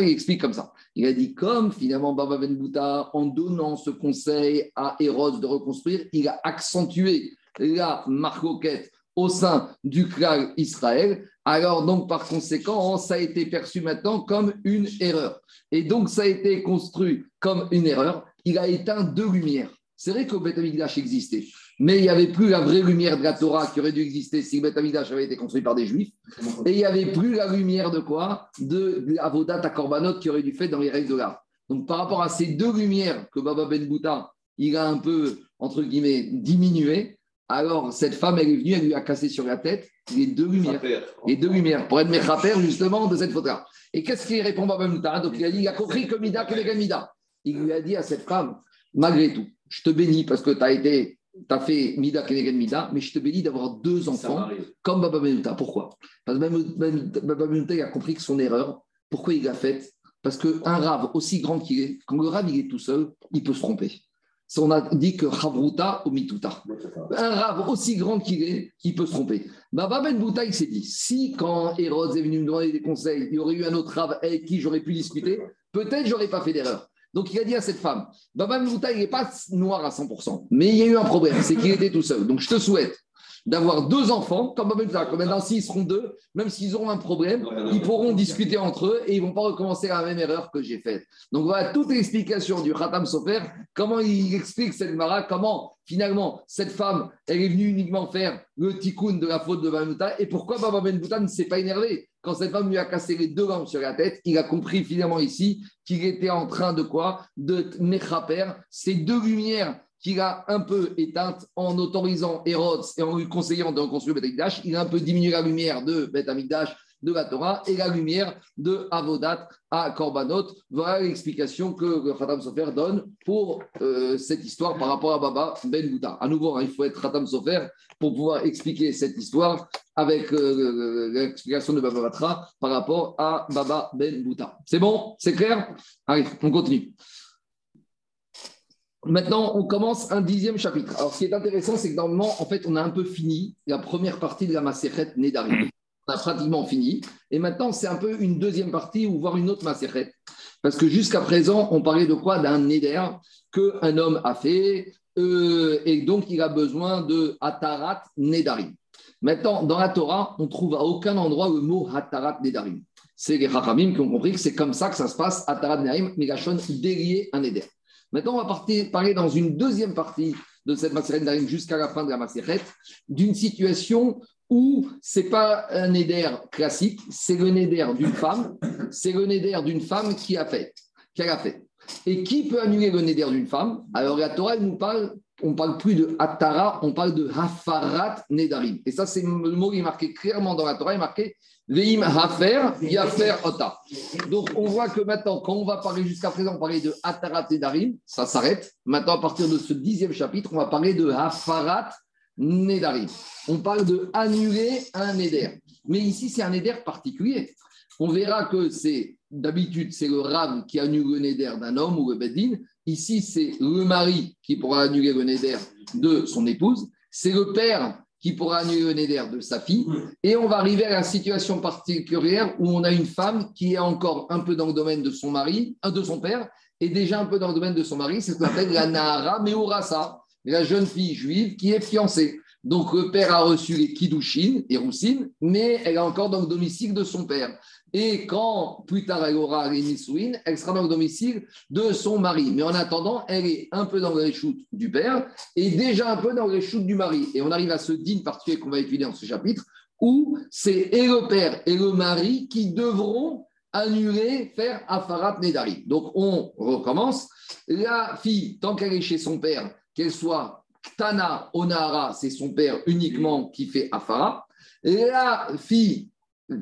explique comme ça. Il a dit, comme finalement Baba Ben Bouta, en donnant ce conseil à Hérode de reconstruire, il a accentué la marcoquette au sein du clan Israël. Alors, donc, par conséquent, ça a été perçu maintenant comme une erreur. Et donc, ça a été construit comme une erreur. Il a éteint deux lumières. C'est vrai que le Beth existait, mais il n'y avait plus la vraie lumière de la Torah qui aurait dû exister si le avait été construit par des Juifs. Et il n'y avait plus la lumière de quoi? De l'Avodat à Korbanot qui aurait dû faire dans les règles de l'art. Donc par rapport à ces deux lumières que Baba Ben Bouta, il a un peu, entre guillemets, diminué, alors cette femme, elle est venue, elle lui a cassé sur la tête les deux lumières. Les deux lumières, pour être méchaper justement de cette photo-là. Et qu'est-ce qu'il répond Baba Ben Bouta? Donc il a dit, il a compris que Mida, que les Mida. Il lui a dit à cette femme, malgré tout, je te bénis parce que tu as été tu as fait Mida Kenegen Mida, mais je te bénis d'avoir deux enfants comme Baba Benuta. Pourquoi? Parce que Baba Benuta a compris que son erreur, pourquoi il l'a faite? Parce qu'un rave aussi grand qu'il est, quand le rave il est tout seul, il peut se tromper. On a dit que Chavruta ou Mituta. Un rave aussi grand qu'il est, il peut se tromper. Baba Ben Bouta, il s'est dit si quand Hérode est venu me demander des conseils, il y aurait eu un autre rave avec qui j'aurais pu discuter, peut-être j'aurais pas fait d'erreur. Donc il a dit à cette femme, Baba Mouta, il n'est pas noir à 100%, mais il y a eu un problème, c'est qu'il était tout seul. Donc je te souhaite d'avoir deux enfants, comme Mouta, comme maintenant s'ils seront deux, même s'ils auront un problème, ils pourront discuter entre eux et ils ne vont pas recommencer la même erreur que j'ai faite. Donc voilà toute l'explication du Khatam Sofer, comment il explique cette Mara, comment finalement cette femme, elle est venue uniquement faire le tikkun de la faute de Baba Mouta et pourquoi Baba Ben ne s'est pas énervé? Quand cette femme lui a cassé les deux lampes sur la tête, il a compris finalement ici qu'il était en train de quoi? De méchaper ces deux lumières qu'il a un peu éteintes en autorisant Hérode et en lui conseillant de reconstruire Beth Il a un peu diminué la lumière de Beth de la Torah et la lumière de Avodat à Korbanot. Voilà l'explication que le Khatam Sofer donne pour euh, cette histoire par rapport à Baba Ben Bouta. À nouveau, hein, il faut être Khatam Sofer pour pouvoir expliquer cette histoire avec euh, l'explication de Baba Batra par rapport à Baba Ben Bouta. C'est bon? C'est clair? Allez, on continue. Maintenant, on commence un dixième chapitre. Alors, ce qui est intéressant, c'est que normalement, en fait, on a un peu fini la première partie de la Maseret Nédarim on a pratiquement fini. Et maintenant, c'est un peu une deuxième partie ou voir une autre macérette. Parce que jusqu'à présent, on parlait de quoi? D'un néder qu'un homme a fait. Euh, et donc, il a besoin de Atarat Nedari. Maintenant, dans la Torah, on trouve à aucun endroit le mot Hatarat Nedarim. C'est les Chachamim qui ont compris que c'est comme ça que ça se passe, Hatarat Nedarim, Megashon, délier un Neder. Maintenant, on va parler dans une deuxième partie de cette Maseret Nedarim jusqu'à la fin de la Maseret, d'une situation où c'est pas un Neder classique, c'est le Neder d'une femme, c'est le Neder d'une femme qui a fait, qu'elle a fait. Et qui peut annuler le Neder d'une femme? Alors la Torah, elle nous parle on ne parle plus de Hatara, on parle de Hafarat Nedarim. Et ça, c'est le mot qui est marqué clairement dans la Torah, il est marqué Veim Hafer, Yafer Ota. Donc, on voit que maintenant, quand on va parler jusqu'à présent, on parlait de Hatarat Nedarim, ça s'arrête. Maintenant, à partir de ce dixième chapitre, on va parler de Hafarat Nedarim. On parle de annuler un Neder. Mais ici, c'est un Neder particulier. On verra que c'est, d'habitude, c'est le Rav qui annule le Neder d'un homme ou le Bedin. Ici, c'est le mari qui pourra annuler le Neder de son épouse. C'est le père qui pourra annuler le Neder de sa fille. Et on va arriver à la situation particulière où on a une femme qui est encore un peu dans le domaine de son mari, de son père, et déjà un peu dans le domaine de son mari. C'est ce qu'on appelle la Nahara Meurasa, la jeune fille juive qui est fiancée. Donc le père a reçu les Kiddushin et Roussine, mais elle est encore dans le domicile de son père. Et quand plus tard elle aura les Nisouin, elle sera dans le domicile de son mari. Mais en attendant, elle est un peu dans le réchoute du père et déjà un peu dans le réchoute du mari. Et on arrive à ce din particulier qu'on va étudier dans ce chapitre, où c'est et le père et le mari qui devront annuler, faire Afarat Nedari. Donc on recommence. La fille, tant qu'elle est chez son père, qu'elle soit Tana Onara, c'est son père uniquement qui fait Afara. La fille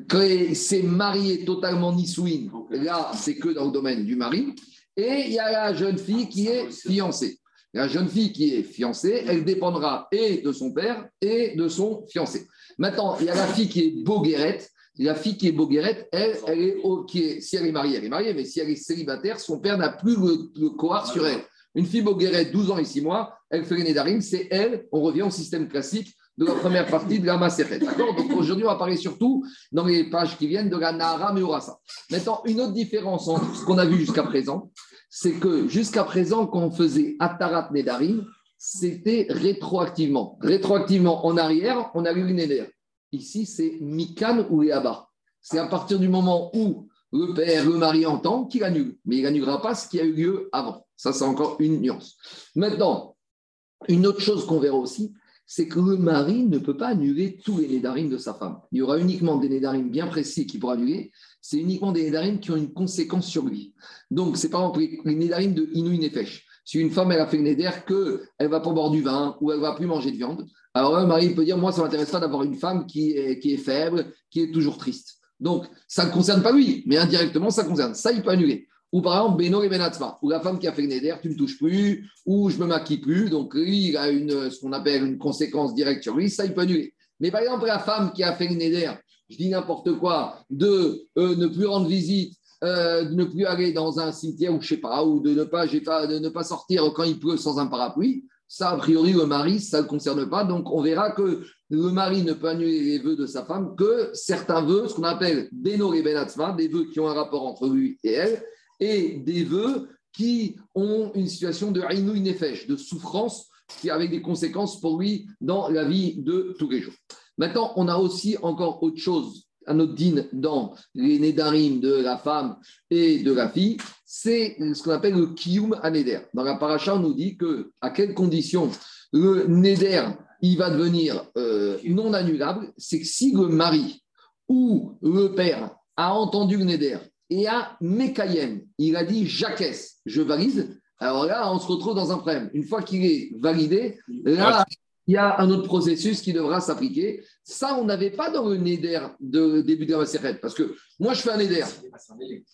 quand c'est marié totalement Nisouine, là, c'est que dans le domaine du mari. Et il y a la jeune fille qui est fiancée. La jeune fille qui est fiancée, elle dépendra et de son père et de son fiancé. Maintenant, il y a la fille qui est boguerette. La fille qui est boguerette, elle, elle est, ok. si elle est mariée, elle est mariée, mais si elle est célibataire, son père n'a plus le, le sur elle. Une fille boguerette, 12 ans et 6 mois, elle fait les Nédarim, c'est elle, on revient au système classique de la première partie de la Maseret. Donc aujourd'hui, on va parler surtout dans les pages qui viennent de la Nahara Meurasa. Maintenant, une autre différence entre ce qu'on a vu jusqu'à présent, c'est que jusqu'à présent, quand on faisait Atarat Nedarim, c'était rétroactivement. Rétroactivement en arrière, on a eu une. Ici, c'est Mikan ou Léaba. C'est à partir du moment où le père, le mari entend qu'il annule. Mais il n'annulera pas ce qui a eu lieu avant. Ça, c'est encore une nuance. Maintenant, une autre chose qu'on verra aussi, c'est que le mari ne peut pas annuler tous les nédarim de sa femme. Il y aura uniquement des nédarim bien précis qui pourra annuler. C'est uniquement des nédarim qui ont une conséquence sur lui. Donc, c'est par exemple les nédarim de Inouï Nefesh. Si une femme elle a fait une néder qu'elle ne va pas boire du vin ou elle ne va plus manger de viande, alors un mari peut dire Moi, ça m'intéresse pas d'avoir une femme qui est faible, qui est toujours triste. Donc, ça ne concerne pas lui, mais indirectement, ça concerne. Ça, il peut annuler. Ou par exemple, Beno et Benatzma, ou la femme qui a fait Neder, tu ne me touches plus, ou je me maquille plus. Donc, lui, il a une, ce qu'on appelle une conséquence directe sur lui, ça, il peut annuler. Mais par exemple, la femme qui a fait Neder, je dis n'importe quoi, de euh, ne plus rendre visite, euh, de ne plus aller dans un cimetière ou je sais pas, ou de ne pas, ne sortir quand il pleut sans un parapluie, ça, a priori, le mari, ça ne concerne pas. Donc, on verra que le mari ne peut annuler les vœux de sa femme que certains vœux, ce qu'on appelle Beno et Benatzma, des vœux qui ont un rapport entre lui et elle, et des vœux qui ont une situation de Aïnou Nefesh, de souffrance, qui avec des conséquences pour lui dans la vie de tous les jours. Maintenant, on a aussi encore autre chose, un autre din dans les Nédarim de la femme et de la fille, c'est ce qu'on appelle le Kiyum Aneder. Dans la paracha, on nous dit que à quelles conditions le Neder il va devenir euh, non annulable, c'est que si le mari ou le père a entendu le Neder et à Mekayem, il a dit Jacques, je valide. Alors là, on se retrouve dans un problème. Une fois qu'il est validé, là, il y a un autre processus qui devra s'appliquer. Ça, on n'avait pas dans le Neder de début de la Maseret. Parce que moi, je fais un Neder.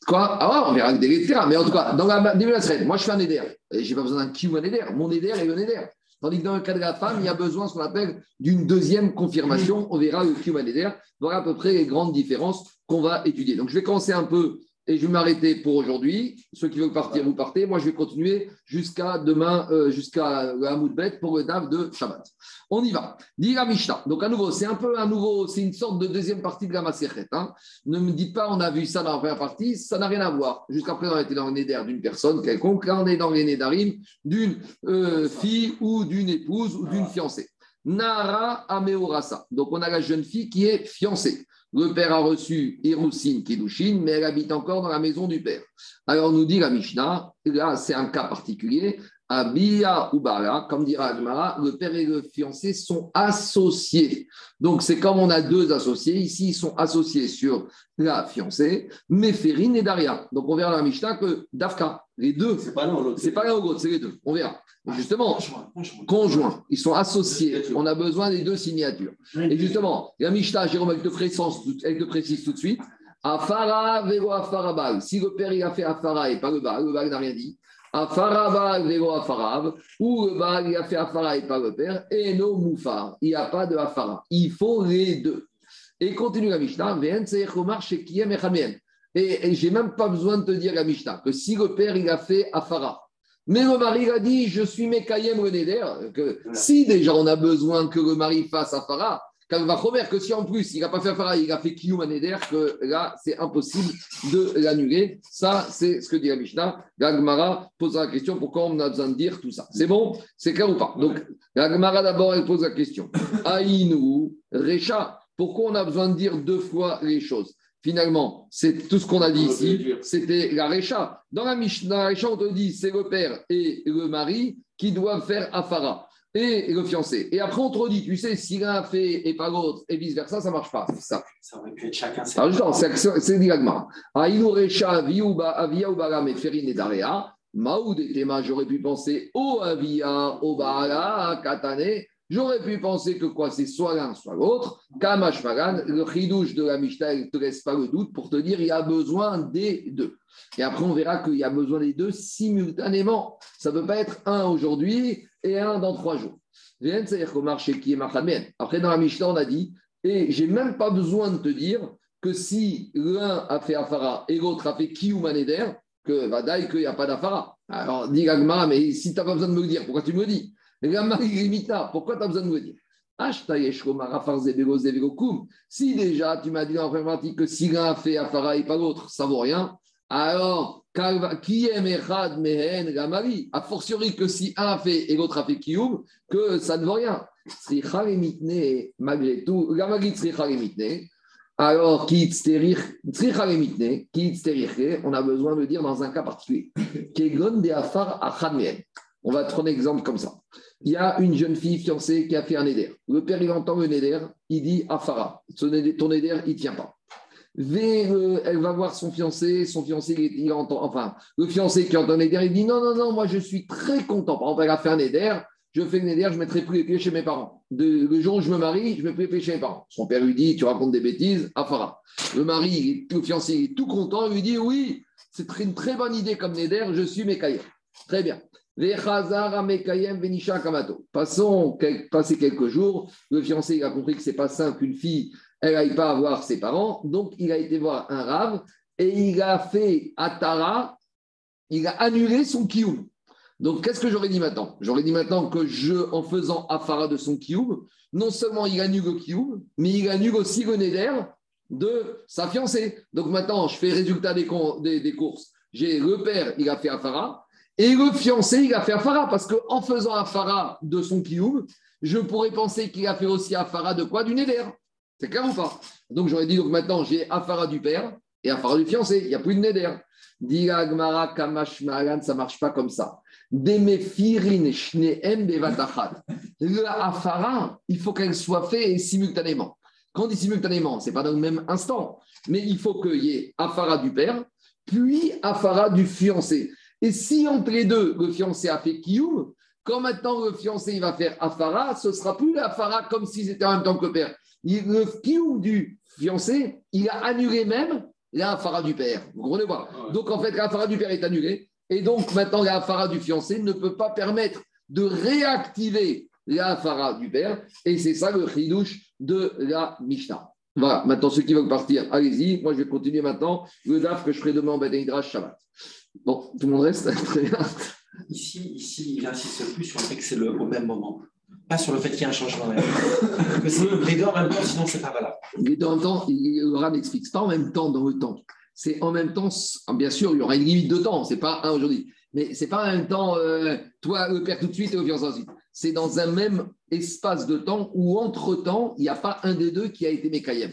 Quoi? Ah on verra des etc. Mais en tout cas, dans la début de la Maseret, moi, je fais un Neder. Je n'ai pas besoin d'un Q un Neder. Mon Neder est le Neder. Tandis que dans le cas de la femme, il y a besoin, ce qu'on appelle, d'une deuxième confirmation. On verra le un Neder. Voilà à peu près les grandes différences qu'on va étudier. Donc, je vais commencer un peu et je vais m'arrêter pour aujourd'hui. Ceux qui veulent partir, vous partez. Moi, je vais continuer jusqu'à demain, euh, jusqu'à Hamoudbet pour le DAF de Shabbat. On y va. Dira Mishnah. Donc, à nouveau, c'est un peu un nouveau, c'est une sorte de deuxième partie de la Maserhet. Hein. Ne me dites pas, on a vu ça dans la première partie, ça n'a rien à voir. Jusqu'à présent, on était dans le néder d'une personne quelconque. Là, on est dans les nédarim d'une euh, fille ou d'une épouse ou d'une fiancée. Nara Ameorasa. Donc on a la jeune fille qui est fiancée. Le père a reçu Hiroussine Kidushin, mais elle habite encore dans la maison du père. Alors nous dit la Mishnah, là c'est un cas particulier, Abia ou Bala, comme dira Agmara, le père et le fiancé sont associés. Donc c'est comme on a deux associés, ici ils sont associés sur la fiancée, Meferine et Daria. Donc on verra dans la Mishnah que Dafka, les deux, C'est pas l'un ou l'autre. c'est pas l'un ou l'autre, c'est les deux, on verra. Justement, conjoints, ils sont associés, on a besoin des deux signatures. Et justement, la Mishnah, Jérôme, elle te, précise, elle te précise tout de suite. Afara vego afarabal. Si le père il a fait afara et pas le bal, le bal n'a rien dit. Afarabal vego afarav. Ou le bal il a fait afara et pas le père. Et no moufar. Il n'y a pas de afara. Il faut les deux. Et continue la Mishnah. Et, et j'ai même pas besoin de te dire la Mishnah que si le père il a fait afara. Mais le mari il a dit, je suis Mekayem le que si déjà on a besoin que le mari fasse Afara, remettre que si en plus il n'a pas fait Afara, il a fait Kiyum Neder, que là c'est impossible de l'annuler. Ça, c'est ce que dit la Mishnah. Gagmara pose la question pourquoi on a besoin de dire tout ça? C'est bon? C'est clair ou pas? Donc, Gagmara d'abord, elle pose la question. Aïnou, Recha, pourquoi on a besoin de dire deux fois les choses? Finalement, c'est tout ce qu'on a dit ici, c'était la Recha. Dans la Mishnah, la Recha, on te dit c'est le père et le mari qui doivent faire Afara et le fiancé. Et après, on te redit, tu sais, si l'un fait et pas l'autre et vice-versa, ça ne marche pas. Ça. Ça aurait pu être chacun. Alors, justement, c'est c'est dit l'agma. Aïnou Recha, Avia ou Baram et Ferine et Darea. Maoud et Tema, j'aurais pu penser au Avia, au Baala, Katane. J'aurais pu penser que quoi, c'est soit l'un, soit l'autre. Kamash Fagan, le chidouche de la Mishnah, ne te laisse pas le doute pour te dire il y a besoin des deux. Et après, on verra qu'il y a besoin des deux simultanément. Ça ne peut pas être un aujourd'hui et un dans trois jours. Après, dans la Mishnah, on a dit, et j'ai même pas besoin de te dire que si l'un a fait Afara et l'autre a fait Kiyumaneder, que Vadaï, qu'il n'y a pas d'Afara. Alors, dit Gagma, mais si tu n'as pas besoin de me le dire, pourquoi tu me le dis? Pourquoi tu as besoin de me dire? Si déjà tu m'as dit la première partie que si l'un a fait Afara et pas l'autre, ça vaut rien, alors qui aime Echad Mehen Gamari? A fortiori que si un a fait et l'autre a fait Kiyum, que ça ne vaut rien. Malgré tout, Gamari alors, on a besoin de dire dans un cas particulier. On va prendre un exemple comme ça. Il y a une jeune fille fiancée qui a fait un éder. Le père, il entend le éder, il dit Afara, ton éder, il ne tient pas. Euh, elle va voir son fiancé, son fiancé, il, entend, enfin, le fiancé qui entend un éder, il dit Non, non, non, moi je suis très content. Par exemple, elle a fait un éder, je fais un éder, je ne mettrai plus les pieds chez mes parents. Le jour où je me marie, je ne mets plus les pieds chez mes parents. Son père lui dit Tu racontes des bêtises, Afara. Le mari, le fiancé, il est tout content, il lui dit Oui, c'est une très bonne idée comme éder, je suis mécaillé. Très bien. Passons, passer quelques jours, le fiancé a compris que c'est pas simple qu'une fille, elle n'aille pas voir ses parents, donc il a été voir un rave et il a fait Atara, il a annulé son kiyum. Donc qu'est-ce que j'aurais dit maintenant? J'aurais dit maintenant que je, en faisant Afara de son kiyum, non seulement il annule le kiyum, mais il annule aussi le neder de sa fiancée. Donc maintenant, je fais résultat des courses. J'ai le père, il a fait Afara, et le fiancé, il a fait Afara, parce qu'en faisant Afara de son kioum, je pourrais penser qu'il a fait aussi Afara de quoi? Du Neder. C'est clair ou pas? Donc j'aurais dit, donc maintenant j'ai Afara du père et Afara du fiancé. Il n'y a plus de Neder. Agmara Kamash ça ne marche pas comme ça. Le Afara, il faut qu'elle soit faite simultanément. Quand on dit simultanément, ce n'est pas dans le même instant, mais il faut qu'il y ait Afara du père, puis Afara du fiancé. Et si entre les deux, le fiancé a fait Kiyum, quand maintenant le fiancé il va faire Afara, ce sera plus l'Afara comme si c'était en même temps que le père. Le Kiyum du fiancé, il a annulé même l'Afara du père. Vous comprenez pas Donc en fait, l'Afara du père est annulé. Et donc maintenant, l'Afara du fiancé ne peut pas permettre de réactiver l'Afara du père. Et c'est ça le chidouche de la Mishnah. Voilà, maintenant ceux qui veulent partir, allez-y. Moi je vais continuer maintenant le DAF que je ferai demain en Badaïdrash Shabbat. Bon, tout le monde reste Très bien. Ici, ici, il insiste plus sur le fait que c'est le, au même moment. Pas sur le fait qu'il y a un changement. que c'est les deux en même temps, sinon c'est pas valable. Les deux en même temps, le Ram explique. pas en même temps dans le temps. C'est en même temps, bien sûr, il y aura une limite de temps. C'est pas un aujourd'hui. Mais c'est pas en même temps, euh, toi, le père tout de suite et le fiancé ensuite. C'est dans un même espace de temps où, entre-temps, il n'y a pas un des deux qui a été Mekayem.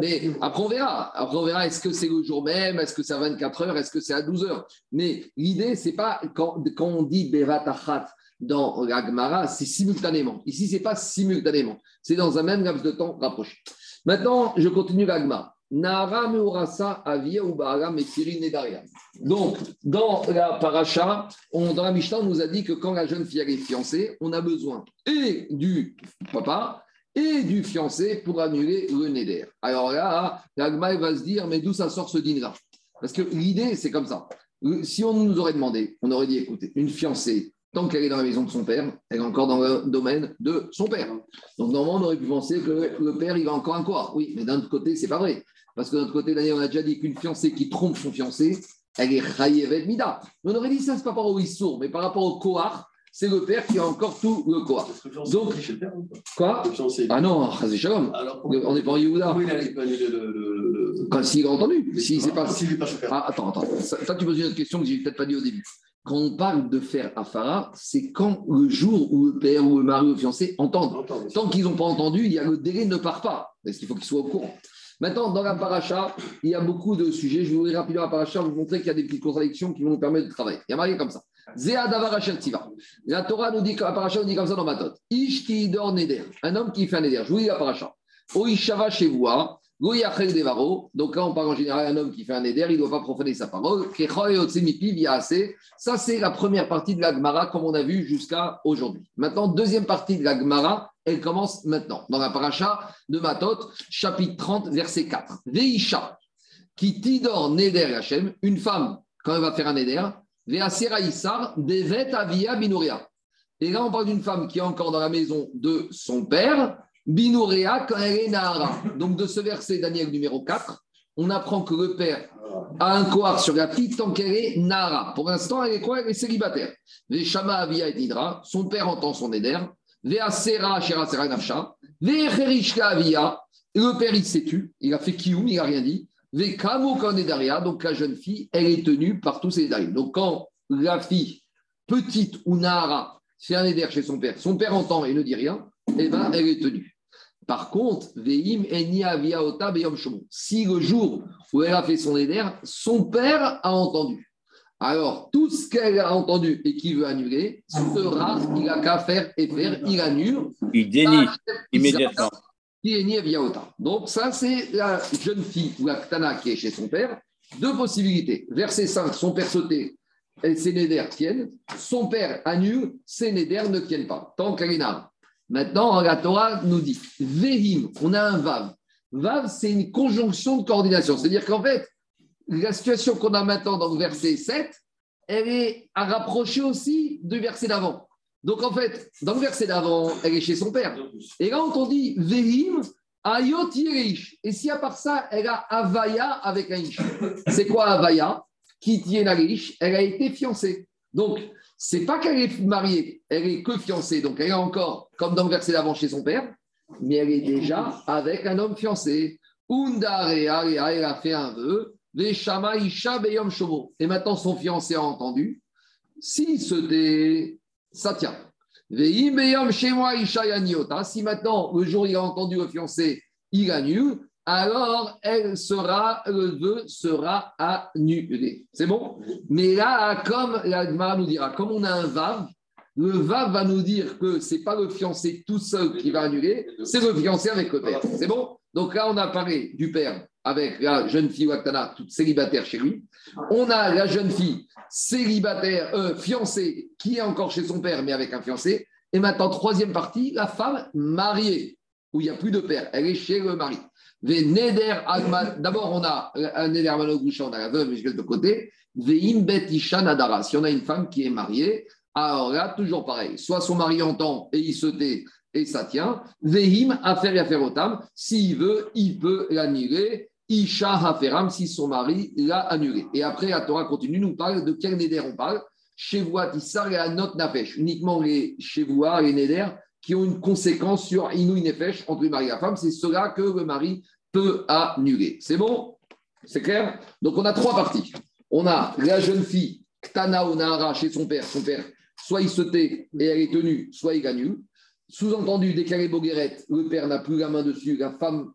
Mais après, on verra. Après, on verra est-ce que c'est le jour même, est-ce que c'est à 24 heures, est-ce que c'est à 12 heures? Mais l'idée, c'est pas quand, quand on dit Bevatachat dans la Gemara, c'est simultanément. Ici, c'est pas simultanément. C'est dans un même laps de temps rapproché. Maintenant, je continue la Gemara. Donc, dans la paracha, dans la Mishnah, on nous a dit que quand la jeune fille est fiancée, on a besoin et du papa et du fiancé pour annuler le Neder. Alors là, l'Agma va se dire, mais d'où ça sort ce dîner-là Parce que l'idée, c'est comme ça. Si on nous aurait demandé, on aurait dit, écoutez, une fiancée, tant qu'elle est dans la maison de son père, elle est encore dans le domaine de son père. Donc normalement, on aurait pu penser que le père, il va encore un quoi? Oui, mais d'un autre côté, c'est pas vrai. Parce que de notre côté, d'ailleurs, on a déjà dit qu'une fiancée qui trompe son fiancé, elle est Chayevet Mida. On aurait dit ça, c'est pas par rapport au Issour, mais par rapport au Kohar, c'est le père qui a encore tout le Kohar. Donc, quoi? Ah non, Shalom. On n'est pas en Yehuda. Oui, pas le. le, le... Quand s'il a entendu. Si c'est pas. Si, pas ah, attends, attends. Ça, ça, tu poses une autre question que j'ai peut-être pas dit au début. Quand on parle de faire Afara, c'est quand le jour où le père ou le mari ou le fiancé entendent. Tant qu'ils n'ont pas entendu, il y a le délai ne part pas. Parce qu'il faut qu'ils soient au courant? Maintenant, dans la paracha, il y a beaucoup de sujets. Je vais ouvrir rapidement la paracha, vous montrer qu'il y a des petites contradictions qui vont nous permettre de travailler. Il y a marqué comme ça. La Torah nous dit, la paracha nous dit comme ça dans ma tote. Ish ki dor neder. Un homme qui fait un neder. Je vous dis la paracha. Oishava shevoa. Donc là, on parle en général d'un homme qui fait un éder, il ne doit pas profaner sa parole. Ça, c'est la première partie de la Gemara, comme on a vu jusqu'à aujourd'hui. Maintenant, deuxième partie de la Gemara, elle commence maintenant, dans la paracha de Matot, chapitre 30, verset 4. Veisha, qui tidor neder Hachem, une femme, quand elle va faire un neder, veasera devet avia binuria. Et là, on parle d'une femme qui est encore dans la maison de son père, Binouréa quand elle est Nahara. Donc de ce verset, Daniel numéro 4, on apprend que le père a un coar sur la fille tant qu'elle est Nahara. Pour l'instant, elle est quoi? Elle est célibataire. Shama Avia et Nidra, son père entend son éder. Sera Shera Sera. Avia, le père il s'est tu, il a fait kioum, il n'a rien dit. Kamo Kanedaria, donc la jeune fille, elle est tenue par tous ses édariens. Donc quand la fille, petite ou Nahara, fait un éder chez son père, son père entend et ne dit rien, eh ben, elle est tenue. Par contre, Veim Si le jour où elle a fait son éder, son père a entendu. Alors, tout ce qu'elle a entendu et qui veut annuler sera, il n'a qu'à faire et faire, il annule. Il dénie immédiatement. Donc, ça, c'est la jeune fille ou la ktana qui est chez son père. Deux possibilités. Verset 5, son père sauté et ses néders tiennent. Son père annule, ses néders ne tiennent pas. Tant qu'elle est Maintenant, la Torah nous dit Vehim, on a un Vav. Vav, c'est une conjonction de coordination. C'est-à-dire qu'en fait, la situation qu'on a maintenant dans le verset 7, elle est à rapprocher aussi du verset d'avant. Donc en fait, dans le verset d'avant, elle est chez son père. Et là, on dit Vehim, Ayot Et si à part ça, elle a Avaya avec un. C'est quoi Avaya? Qui tient la Elle a été fiancée. Donc, c'est pas qu'elle est mariée, elle est que fiancée, donc elle est encore, comme dans le verset d'avant chez son père, mais elle est déjà avec un homme fiancé. Undarea, elle a fait un vœu, Veshama Isha Beyom Shomo. Et maintenant son fiancé a entendu, si c'était, ça tient. Beyom Isha Yaniota. Si maintenant, le jour où il a entendu le fiancé, il annule, alors elle sera, le vœu sera annulé. C'est bon? Mais là, comme la nous dira, comme on a un Vav, le Vav va nous dire que ce n'est pas le fiancé tout seul qui va annuler, c'est le fiancé avec le père. C'est bon? Donc là, on a parlé du père avec la jeune fille Waktana, toute célibataire chez lui. On a la jeune fille célibataire, euh, fiancée, qui est encore chez son père, mais avec un fiancé. Et maintenant, troisième partie, la femme mariée, où il n'y a plus de père. Elle est chez le mari. D'abord, on a un Neder on a la veuve, mais de côté. Veim Bet Nadara. Si on a une femme qui est mariée, alors là, toujours pareil. Soit son mari entend et il se tait et ça tient. Vehim Afer Yaferotam. S'il veut, il peut l'annuler. Isha Haferam, si son mari l'a annulé. Et après, la Torah continue, nous parle de quel Neder on parle. Shevoat Issar et Anot Nafesh. Uniquement les Shevoa, les Neder qui ont une conséquence sur Inou Nefesh entre le mari et la femme. C'est cela que le mari peut annuler. C'est bon? C'est clair? Donc on a trois parties. On a la jeune fille Ktana ou Nahara chez son père, son père, soit il se et elle est tenue, soit il gagne. Sous-entendu, déclaré Bogueret, le père n'a plus la main dessus, la femme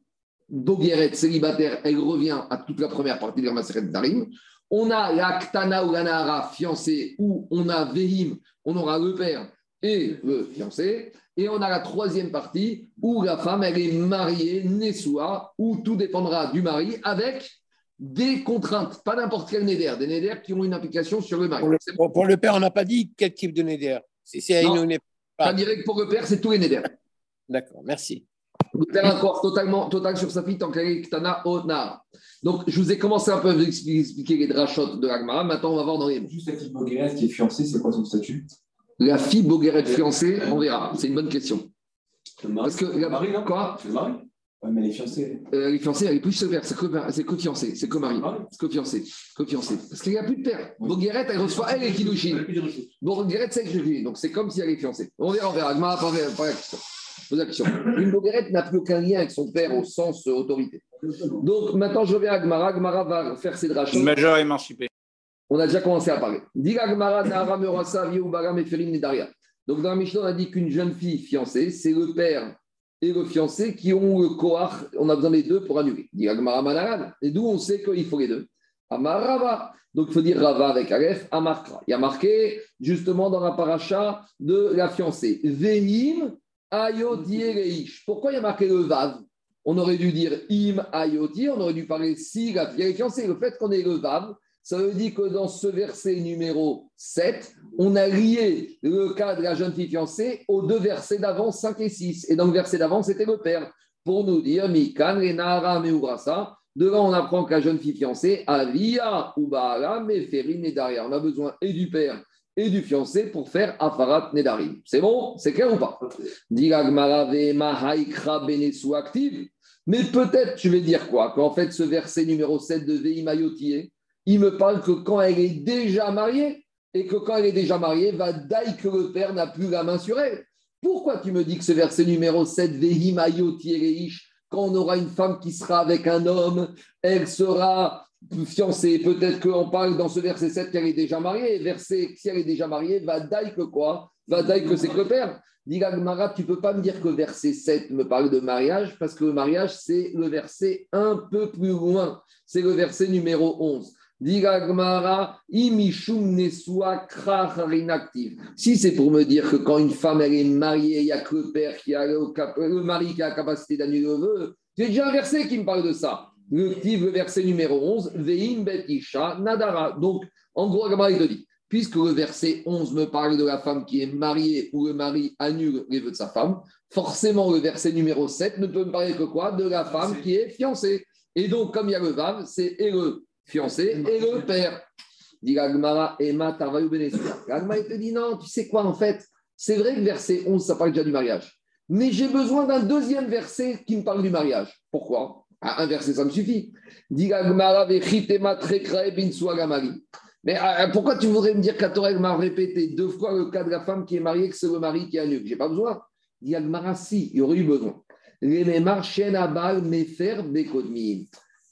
Bogueret, célibataire, elle revient à toute la première partie de la Maseret Darim. On a la Ktana ou la fiancée, où on a Vehim, on aura le père et le fiancé. Et on a la troisième partie où la femme, elle est mariée, Nessoua, où tout dépendra du mari avec des contraintes, pas n'importe quel néder, des néder qui ont une implication sur le mari. Pour le, pour- père, on n'a pas dit quel type de néder. C'est c'est Non. une- une- pas direct pour le père, c'est tous les néder. D'accord, merci. Le père a un corps totalement, total sur sa fille tant qu'elle est Ktana Ona. Donc, je vous ai commencé un peu à vous expliquer, les drachotes de l'Agmara. Maintenant, on va voir dans les. Juste la fille Bogueret qui est fiancée, c'est quoi son statut? La fille Bogueret fiancée, on verra. C'est une bonne question. Le mari. Parce que la- Le mari, non? Quoi? Le mari Ouais, mais elle est fiancée. Euh, Elle est fiancée, elle est plus sévère. C'est que, c'est que fiancée, c'est que mari. Ah oui. C'est que fiancée. Que fiancée. Parce qu'il n'y a plus de père. Bogueret, elle reçoit elle et Kiddushin. Bogueret, c'est que Donc, c'est comme si elle est fiancée. On verra, on verra. Pas, pas la question. Pose la question. Une Bogueret n'a plus aucun lien avec son père au sens euh, autorité. Donc, maintenant, je reviens à Agmara. Agmara va faire ses drachotes. Une majeure émancipée. On a déjà commencé à parler. Dit Agmara, Nahara, Merasa, Yehubaram, Eferim, Nedaria. Donc, dans la Mishnah, on a dit qu'une jeune fille fiancée, c'est le père et le fiancé qui ont le koach. On a besoin des deux pour annuler. Et d'où on sait qu'il faut les deux Amar Rava. Donc, il faut dire Rava avec Aleph, Amarkra. Il y a marqué, justement, dans la paracha de la fiancée. Vehim, Ayoti, Reish. Pourquoi il y a marqué le Vav? On aurait dû dire Im, Ayoti. On aurait dû parler si la fiancée. Le fait qu'on ait le Vav, ça veut dire que dans ce verset numéro 7, on a lié le cas de la jeune fille fiancée aux deux versets d'avant, 5 et 6. Et dans le verset d'avant, c'était le père. Pour nous dire, Mikan, Renara, Meubrasa. Devant, on apprend que la jeune fille fiancée, Avia, Ubaala, Meferin derrière. On a besoin et du père et du fiancé pour faire Afarat Nedarim. C'est bon? C'est clair ou pas? Active. Mais peut-être, tu vais dire quoi? Qu'en fait, ce verset numéro 7 de Veimayotie, il me parle que quand elle est déjà mariée, et que quand elle est déjà mariée, va daï que le père n'a plus la main sur elle. Pourquoi tu me dis que ce verset numéro 7, Vehimayotie Reish, quand on aura une femme qui sera avec un homme, elle sera fiancée. Peut-être qu'on parle dans ce verset 7 qu'elle est déjà mariée. Verset, si elle est déjà mariée, va daï que quoi? Va daï que c'est que le père. Dit Gagmara, tu ne peux pas me dire que verset 7 me parle de mariage, parce que le mariage, c'est le verset un peu plus loin. C'est le verset numéro 11. Si c'est pour me dire que quand une femme est mariée, il n'y a que le père qui a le, mari qui a la capacité d'annuler le vœu, j'ai déjà un verset qui me parle de ça. Le, verset numéro 11, Veim bet isha nadara. Donc, en gros, Gagmara, il te dit, puisque le verset 11 me parle de la femme qui est mariée ou le mari annule les vœux de sa femme, forcément le verset numéro 7 ne peut me parler que quoi? De la femme qui est fiancée. Et donc, comme il y a le Vav, c'est le fiancé et le père. Dit Gagmara, Emma Tarvayu Benesua. Gagmara, il te dit non, tu sais quoi en fait C'est vrai que verset 11, ça parle déjà du mariage. Mais j'ai besoin d'un deuxième verset qui me parle du mariage. Pourquoi? Ah, Un verset, ça me suffit. Dit Gagmara, Vechitema Trekrae Binsua Gamari. Mais euh, pourquoi tu voudrais me dire elle m'a répété deux fois le cas de la femme qui est mariée, que c'est le mari qui annule J'ai pas besoin. Dit Agmara, si, il y aurait eu besoin.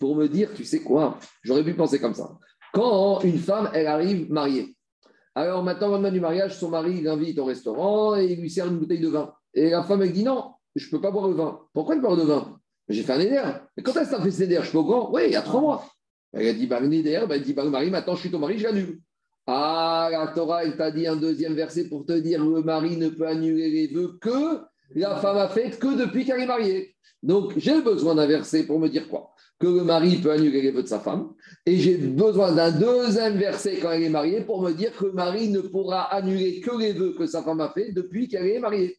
Pour me dire, tu sais quoi J'aurais pu penser comme ça. Quand une femme, elle arrive mariée, alors maintenant, au lendemain du mariage, son mari l'invite au restaurant et il lui sert une bouteille de vin. Et la femme, elle dit non, je ne peux pas boire le vin. Pourquoi elle boire de vin? J'ai fait un éder. Mais quand est-ce fait cet éder Je suis au courant Oui, il y a trois mois. Elle a dit, bah, un éder, bah, elle dit, bah, le mari, maintenant je suis ton mari, je l'annule. Ah, la Torah, elle t'a dit un deuxième verset pour te dire le mari ne peut annuler les vœux que la femme a fait que depuis qu'elle est mariée. Donc, j'ai besoin d'un verset pour me dire quoi? Que le mari peut annuler les vœux de sa femme. Et j'ai besoin d'un deuxième verset quand elle est mariée pour me dire que le mari ne pourra annuler que les vœux que sa femme a fait depuis qu'elle est mariée.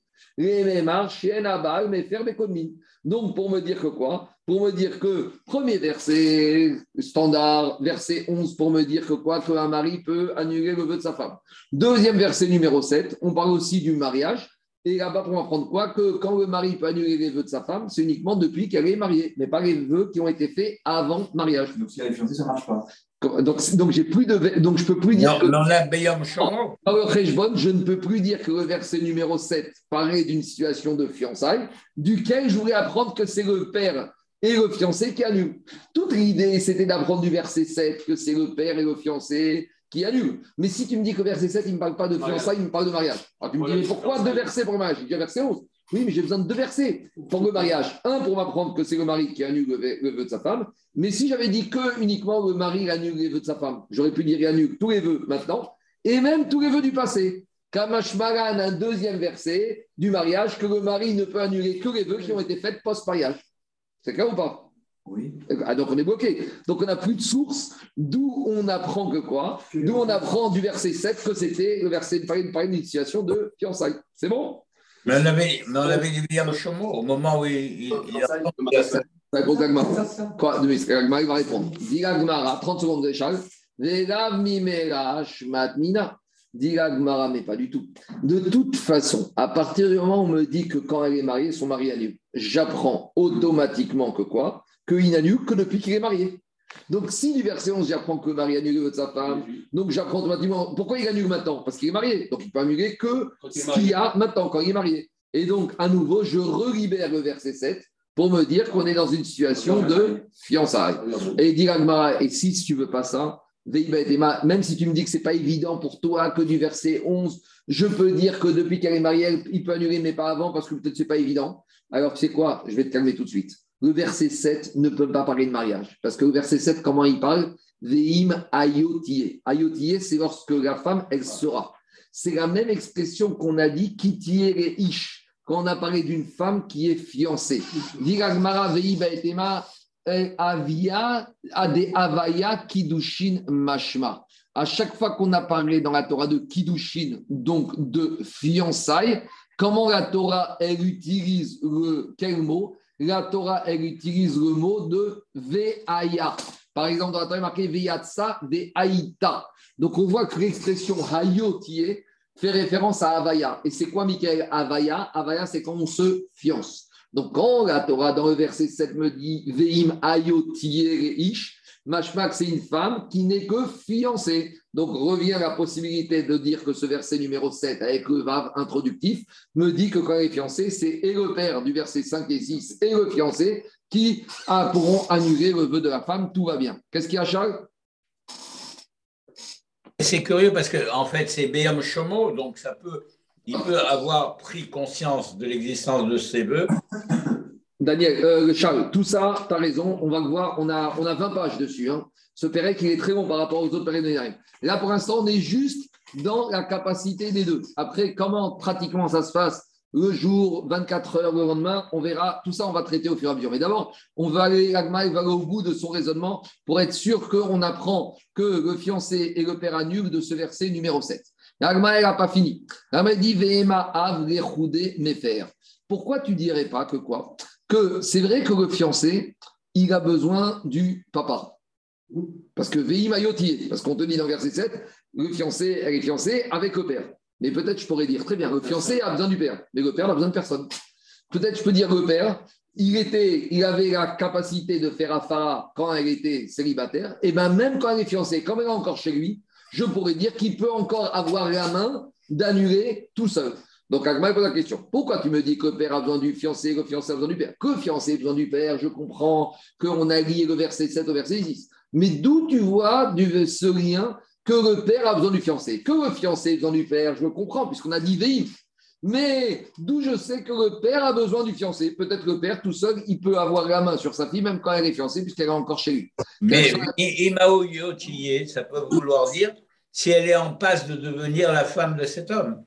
Donc, pour me dire que quoi? Pour me dire que, premier verset standard, verset 11, pour me dire que quoi? Qu'un mari peut annuler le vœu de sa femme. Deuxième verset numéro 7, on parle aussi du mariage. Et là-bas, pour apprendre quoi Que quand le mari peut annuler les vœux de sa femme, c'est uniquement depuis qu'elle est mariée, mais pas les vœux qui ont été faits avant mariage. Donc si elle est fiancée, ça ne marche pas. Donc, donc j'ai plus de, donc je peux plus dire que Non, Shoro. par le Rejbon, je ne peux plus dire que le verset numéro 7 paraît d'une situation de fiançailles, duquel je voulais apprendre que c'est le père et le fiancé qui annulent. Toute l'idée, c'était d'apprendre du verset 7 que c'est le père et le fiancé qui annule. Mais si tu me dis que verset 7, il ne me parle pas de fiançailles, il me parle de mariage. Alors tu me dis, mais pourquoi deux versets pour le mariage? Il dit verset 11. Oui, mais j'ai besoin de deux versets pour le mariage. Un, pour m'apprendre que c'est le mari qui annule le vœu, de sa femme. Mais si j'avais dit que uniquement le mari annule les vœux de sa femme, j'aurais pu dire il annule tous les vœux maintenant et même tous les vœux du passé. Kamashmaran, un deuxième verset du mariage, que le mari ne peut annuler que les vœux qui ont été faits post-mariage. C'est clair ou pas? Oui. ah, donc on est bloqué. Donc on n'a plus de source, d'où on apprend que quoi? D'où on apprend du verset 7 que c'était le verset de parler d'une situation de fiançailles. C'est bon? Mais on avait, mais on avait au moment où il, il, il Gagmara. Quoi? Il va répondre. Dis Gagmara, 30 secondes d'échelle. Dit Gagmara, mais pas du tout. De toute façon, à partir du moment où on me dit que quand elle est mariée, son mari annule, j'apprends automatiquement que quoi? Qu'il n'annule que depuis qu'il est marié. Donc, si du verset 11, j'apprends que le mari annule le de sa femme, donc j'apprends automatiquement. Pourquoi il annule maintenant? Parce qu'il est marié. Donc, il peut annuler que ce qu'il y a maintenant, quand il est marié. Et donc, à nouveau, je relibère le verset 7 pour me dire qu'on est dans une situation de fiançailles. Et dit et si tu veux pas ça, même si tu me dis que c'est pas évident pour toi que du verset 11, je peux dire que depuis qu'elle est mariée, il peut annuler, mais pas avant, parce que peut-être c'est pas évident. Alors, tu sais quoi? Je vais te calmer tout de suite. Le verset 7 ne peut pas parler de mariage. Parce que le verset 7, comment il parle? Veim ayotie. Ayotie, c'est lorsque la femme, elle sera. C'est la même expression qu'on a dit kitiere ish, quand on a parlé d'une femme qui est fiancée. Diragmara vei baetema eh, avia ade avaya kidushin mashma. À chaque fois qu'on a parlé dans la Torah de kidushin, donc de fiançailles, comment la Torah, elle utilise le, quel mot? La Torah, elle utilise le mot de veaya. Par exemple, dans la Torah, il marqué veyatsa de aïta. Donc, on voit que l'expression hayotie fait référence à Avaya. Et c'est quoi, Michael? Avaya Avaya, c'est quand on se fiance. Donc, quand la Torah, dans le verset 7, me dit Veim ayotie ish, Mashmak, c'est une femme qui n'est que fiancée. Donc, revient la possibilité de dire que ce verset numéro 7, avec le vav introductif, me dit que quand elle est fiancée, c'est et le père du verset 5 et 6 et le fiancé qui pourront annuler le vœu de la femme. Tout va bien. Qu'est-ce qu'il y a, Charles? C'est curieux parce que en fait, c'est Béam Chomo, donc ça peut, il peut avoir pris conscience de l'existence de ces vœux. Daniel, euh, Charles, tout ça, tu as raison, on va voir, on a, on a 20 pages dessus. Hein. Ce Pérec, il est très long par rapport aux autres périodes de. Là, pour l'instant, on est juste dans la capacité des deux. Après, comment pratiquement ça se passe le jour, 24 heures, le lendemain, on verra. Tout ça, on va traiter au fur et à mesure. Mais d'abord, on va aller, Agma, va aller au bout de son raisonnement pour être sûr qu'on apprend que le fiancé et le père annulent de ce verset numéro 7. Agma, n'a pas fini. Agma dit Vehema av mefer. Pourquoi tu dirais pas que quoi? Que c'est vrai que le fiancé, il a besoin du papa. Parce que Veim ayoti, parce qu'on te dit dans verset 7, le fiancé, elle est fiancée avec le père. Mais peut-être je pourrais dire, très bien, le fiancé a besoin du père, mais le père n'a besoin de personne. Peut-être je peux dire le père, il, était, il avait la capacité de faire affaire quand elle était célibataire, et bien même quand elle est fiancée, comme elle est encore chez lui, je pourrais dire qu'il peut encore avoir la main d'annuler tout seul. Donc, Agma pose la question pourquoi tu me dis que le père a besoin du fiancé, que le fiancé a besoin du père? Que le fiancé a besoin du père, je comprends qu'on a lié le verset 7 au verset 6. Mais d'où tu vois ce lien que le père a besoin du fiancé? Que le fiancé a besoin du père, je le comprends, puisqu'on a dit Véif. Mais d'où je sais que le père a besoin du fiancé? Peut-être le père, tout seul, il peut avoir la main sur sa fille, même quand elle est fiancée, puisqu'elle est encore chez lui. Mais Yotiye, ça peut vouloir dire si elle est en passe de devenir la femme de cet homme.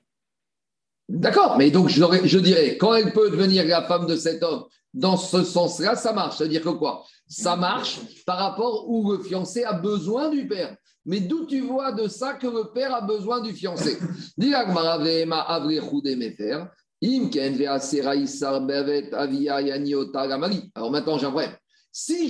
D'accord, mais donc je, dirais, quand elle peut devenir la femme de cet homme, dans ce sens-là, ça marche. C'est-à-dire que quoi? Ça marche par rapport où le fiancé a besoin du père. Mais d'où tu vois de ça que le père a besoin du fiancé? Alors maintenant, j'ai un problème. Si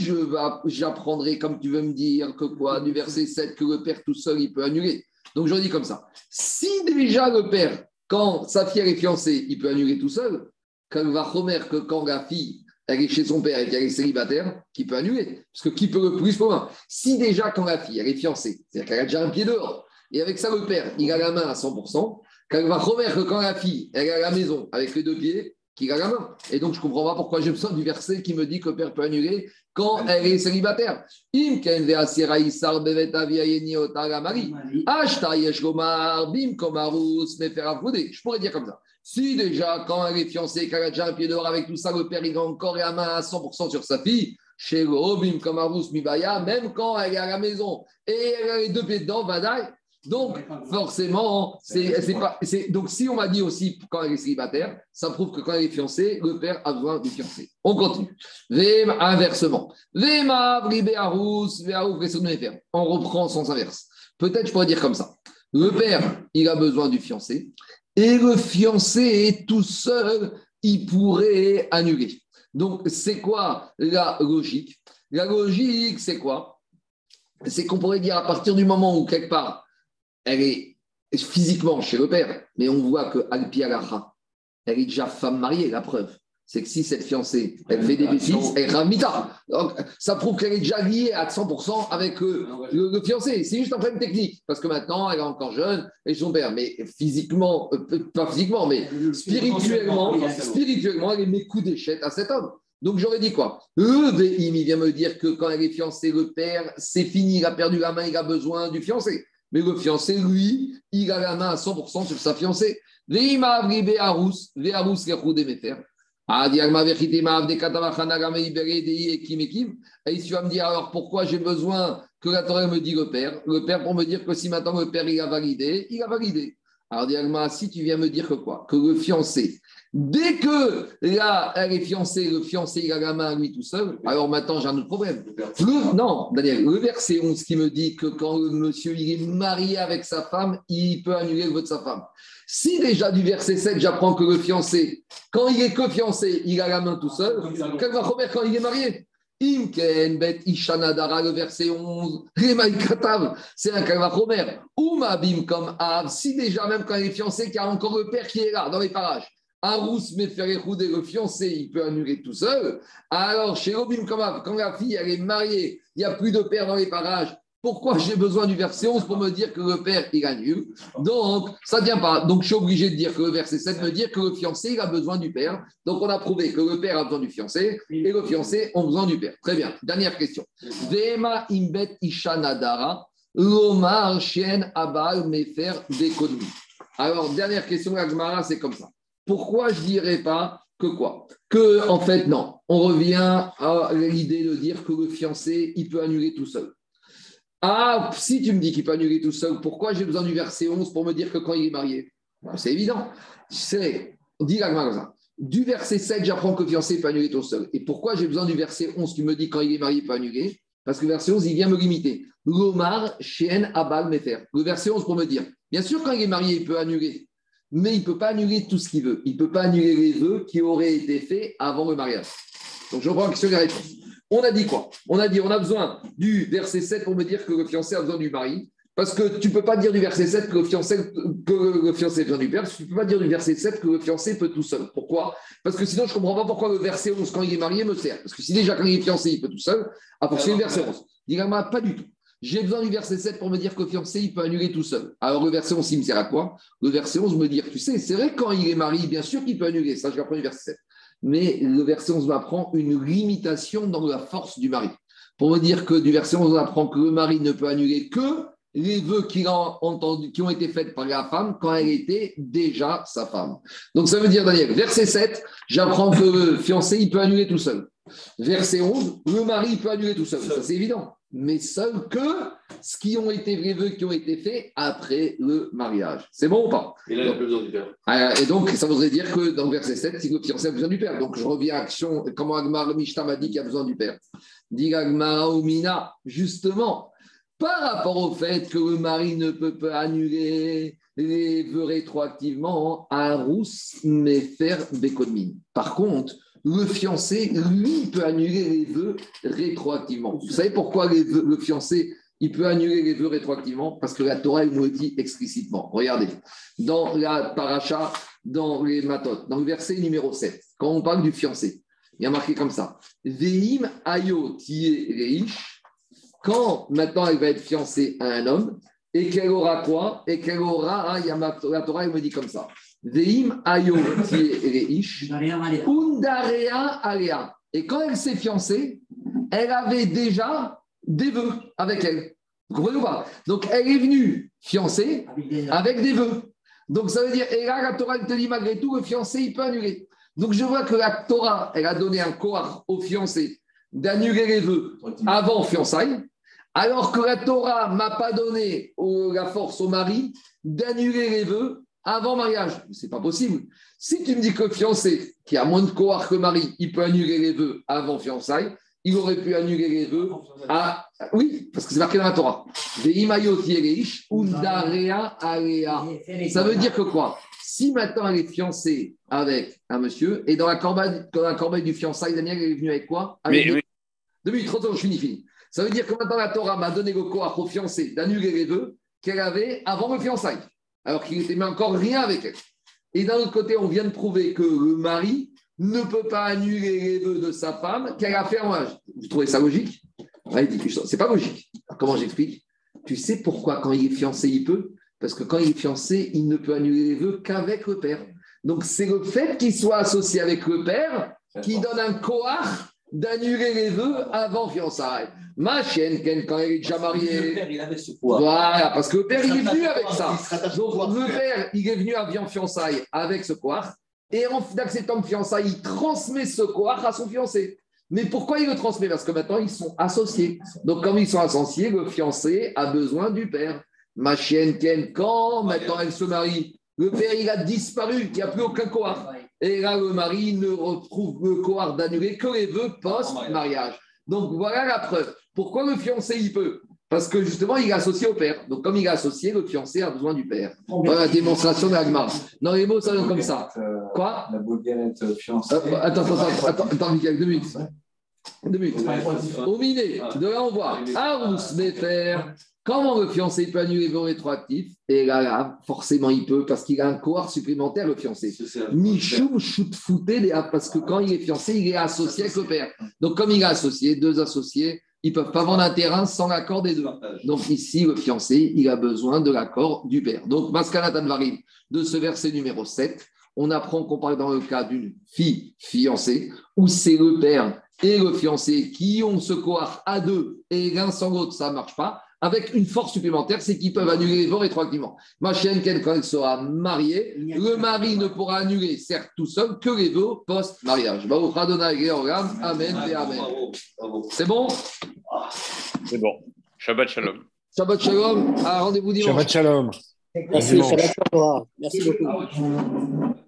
j'apprendrai, comme tu veux me dire, que quoi, du verset 7, que le père tout seul, il peut annuler. Donc je dis comme ça. Si déjà le père, quand sa fille est fiancée, il peut annuler tout seul, quand va Homer que quand la fille est chez son père et qu'elle est célibataire, qui peut annuler. Parce que qui peut le plus pour moi Si déjà quand la fille est fiancée, c'est-à-dire qu'elle a déjà un pied dehors, et avec ça le père, il a la main à 100%, quand va Homer que quand la fille est à la maison avec les deux pieds, qu'il a la main. Et donc, je comprends pas pourquoi j'ai besoin du verset qui me dit que le père peut annuler quand elle est célibataire. Je pourrais dire comme ça. Si déjà, quand elle est fiancée, qu'elle a déjà un pied dehors avec tout ça, le père il a encore la main à 100% sur sa fille, chez Robim Mibaya, même quand elle est à la maison et elle a les deux pieds dedans, Vadaï. Donc, forcément, c'est pas. Donc, si on m'a dit aussi quand elle est célibataire, ça prouve que quand elle est fiancée, le père a besoin du fiancé. On continue. Inversement. On reprend son inverse. Peut-être je pourrais dire comme ça. Le père, il a besoin du fiancé. Et le fiancé, tout seul, il pourrait annuler. Donc, c'est quoi la logique? La logique, c'est quoi? C'est qu'on pourrait dire à partir du moment où, quelque part, elle est physiquement chez le père, mais on voit que Alpi elle est déjà femme mariée, la preuve. C'est que si cette fiancée, elle fait des bêtises, elle est ramita. Donc, ça prouve qu'elle est déjà liée à 100% avec euh, le, le fiancé. C'est juste un problème technique. Parce que maintenant, elle est encore jeune et son père. Mais physiquement, euh, pas physiquement, mais spirituellement, spirituellement, elle est mes coups d'échette à cet homme. Donc j'aurais dit quoi? Le Veim, il vient me dire que quand elle est fiancée, le père, c'est fini, il a perdu la main, il a besoin du fiancé. Mais le fiancé, lui, il a la main à 100% sur sa fiancée. Ah. Et tu vas me dire alors pourquoi j'ai besoin que la Torah me dise le père? Le père pour me dire que si maintenant le père il a validé, il a validé. Alors diagma, si tu viens me dire que quoi? Que le fiancé, Dès que là, elle est fiancée, le fiancé, il a la main à lui tout seul, alors maintenant j'ai un autre problème. Le- non, Daniel, le verset 11 qui me dit que quand le monsieur il est marié avec sa femme, il peut annuler le vote de sa femme. Si déjà du verset 7, j'apprends que le fiancé, quand il est que fiancé, il a la main tout seul, quel va quand il est marié? Imken bet Ishanadara, le verset 11, Remaï Katav, c'est un Kalvachomer. Umabim comme Av, si déjà même quand il est fiancé, qu'il y a encore le père qui est là, dans les parages. Arous Meferechud et le fiancé, il peut annuler tout seul. Alors, chez Robin Kamav, quand la fille elle est mariée, il n'y a plus de père dans les parages. Pourquoi j'ai besoin du verset 11 pour me dire que le père, il annule Donc, ça ne tient pas. Donc, je suis obligé de dire que le verset 7 me dire que le fiancé, il a besoin du père. Donc, on a prouvé que le père a besoin du fiancé et le fiancé a besoin du père. Très bien. Dernière question. Vema imbet ishanadara, lomar chien abal mefer d'économie. Alors, dernière question, la Gemara, c'est comme ça. Pourquoi je dirais pas que quoi? Que, en fait, non. On revient à l'idée de dire que le fiancé, il peut annuler tout seul. Ah, si tu me dis qu'il peut annuler tout seul, pourquoi j'ai besoin du verset 11 pour me dire que quand il est marié? Bon, C'est évident. C'est, dis la comme ça. Du verset 7, j'apprends que le fiancé peut annuler tout seul. Et pourquoi j'ai besoin du verset 11 qui me dit quand il est marié, il peut annuler Parce que le verset 11, il vient me limiter. L'omar, Chien, Abal, Mefer. Le verset 11 pour me dire, bien sûr, quand il est marié, il peut annuler mais il ne peut pas annuler tout ce qu'il veut. Il ne peut pas annuler les vœux qui auraient été faits avant le mariage. Donc, je reprends la question et la réponse. On a dit quoi? On a dit on a besoin du verset 7 pour me dire que le fiancé a besoin du mari. Parce que tu ne peux pas dire du verset 7 que le, fiancé, que fiancé a besoin du père. Tu ne peux pas dire du verset 7 que le fiancé peut tout seul. Pourquoi? Parce que sinon, je ne comprends pas pourquoi le verset 11, quand il est marié, me sert. Parce que si déjà, quand il est fiancé, il peut tout seul, à poursuivre le verset 11. Dis-moi, pas du tout. J'ai besoin du verset 7 pour me dire que le fiancé, il peut annuler tout seul. Alors, le verset 11, il me sert à quoi? Le verset 11 me dire, tu sais, c'est vrai, quand il est marié, bien sûr qu'il peut annuler. Ça, je l'apprends du verset 7. Mais le verset 11 m'apprend une limitation dans la force du mari. Pour me dire que du verset 11, on apprend que le mari ne peut annuler que les vœux qui ont, été faits par la femme quand elle était déjà sa femme. Donc, ça veut dire, Daniel, verset 7, j'apprends que le fiancé, il peut annuler tout seul. Verset 11, le mari peut annuler tout seul. Ça, c'est évident mais seul que ce qui ont été les vœux qui ont été faits après le mariage. C'est bon ou pas? Et là, il n'a plus besoin du père. Euh, Et donc, ça voudrait dire que dans le verset 7, c'est que le fiancé a besoin du père. Donc, je reviens à action. Comment Agmar Mishta m'a dit qu'il a besoin du père Dit Agmar Oumina, justement, par rapport au fait que le mari ne peut pas annuler les vœux rétroactivement à Rousse, mais faire Bekodmin. Par contre, le fiancé, lui, peut annuler les vœux rétroactivement. Vous savez pourquoi le fiancé, il peut annuler les vœux rétroactivement? Parce que la Torah, il nous le dit explicitement. Regardez, dans la paracha, dans les matot, dans le verset numéro 7, quand on parle du fiancé, il y a marqué comme ça. Veim ayo reish, quand maintenant elle va être fiancée à un homme, et qu'elle aura quoi? Et qu'elle aura, ah, la Torah, elle me dit comme ça Veim ayo reish, alea. Et quand elle s'est fiancée, elle avait déjà des vœux avec elle. Vous comprenez ou pas? Donc elle est venue fiancée Avec des- vœux. Donc ça veut dire, et là, la Torah elle te dit malgré tout, le fiancé, il peut annuler. Donc je vois que la Torah, elle a donné un koar au fiancé d'annuler les vœux avant fiançailles, alors que la Torah m'a pas donné la force au mari d'annuler les vœux avant mariage. C'est pas possible. Si tu me dis que le fiancé, qui a moins de koar que mari, il peut annuler les vœux avant fiançailles, il aurait pu annuler les vœux à... Oui, parce que c'est marqué dans la Torah. Ça veut dire que quoi? Si maintenant elle est fiancée avec un monsieur, et dans la corbeille, dans la corbeille du fiançailles, Daniel, est venue avec quoi? Avec Mais, Deux minutes, 30 secondes, je finis, fini. Ça veut dire que maintenant la Torah m'a donné le koach au fiancé d'annuler les vœux qu'elle avait avant le fiançailles, alors qu'il n'était encore rien avec elle. Et d'un autre côté, on vient de prouver que le mari ne peut pas annuler les vœux de sa femme qu'elle a fait en mariage. Vous trouvez ça logique? Ah, C'est pas logique. Alors, comment j'explique? Tu sais pourquoi quand il est fiancé, il peut? Parce que quand il est fiancé, il ne peut annuler les vœux qu'avec le père. Donc c'est le fait qu'il soit associé avec le père qui donne un koach d'annuler les vœux avant fiançailles. Ma chienne, Ken, quand elle est déjà Le mariée. père, il avait ce poids. Voilà, parce que le père, il est venu avec ça. Donc, pouvoir. le père, il est venu avant fiançailles avec ce koach, et en acceptant le fiançailles, il transmet ce koach à son fiancé. Mais pourquoi il le transmet? Parce que maintenant, ils sont associés. Donc, comme ils sont associés, le fiancé a besoin du père. Ma chienne, Ken, quand maintenant elle se marie, le père, il a disparu, il n'y a plus aucun koach. Et là, le mari ne retrouve le koach d'annuler que les vœux post-mariage. Donc, voilà la preuve. Pourquoi le fiancé, il peut? Parce que justement, il est associé au père. Donc, comme il est associé, le fiancé a besoin du père. Voilà la démonstration de l'agma. Dans les mots, ça donne comme ça. Euh, Quoi? La Bulgarette fiancée. Euh, Attends, attends, attends, attends, attends, Michael, deux minutes. Deux minutes. Au miné, de là, on voit Arous Nefer. Comment le fiancé peut annuler vos rétroactifs Et là, là, forcément, il peut, parce qu'il a un cohort supplémentaire, le fiancé. Michoum shoot fouté parce que quand il est fiancé, il est associé avec le père. Donc, comme il est associé, deux associés, ils ne peuvent pas vendre un terrain sans l'accord des deux. Donc, ici, le fiancé, il a besoin de l'accord du père. Donc, Maskana Tanvarim, de ce verset numéro 7, on apprend qu'on parle dans le cas d'une fille fiancée, où c'est le père et le fiancé qui ont ce cohort à deux et l'un sans l'autre, ça ne marche pas. Avec une force supplémentaire, c'est qu'ils peuvent annuler les vœux rétroactivement. Ma chienne, quand elle sera mariée, le mari ne pourra annuler, certes tout seul, que les vœux post-mariage. Amen et Amen. C'est bon? C'est bon. Shabbat shalom. Shabbat Shalom, à rendez-vous dimanche. Shabbat shalom. Merci, Dimanche. Shabbat shalom. Merci beaucoup.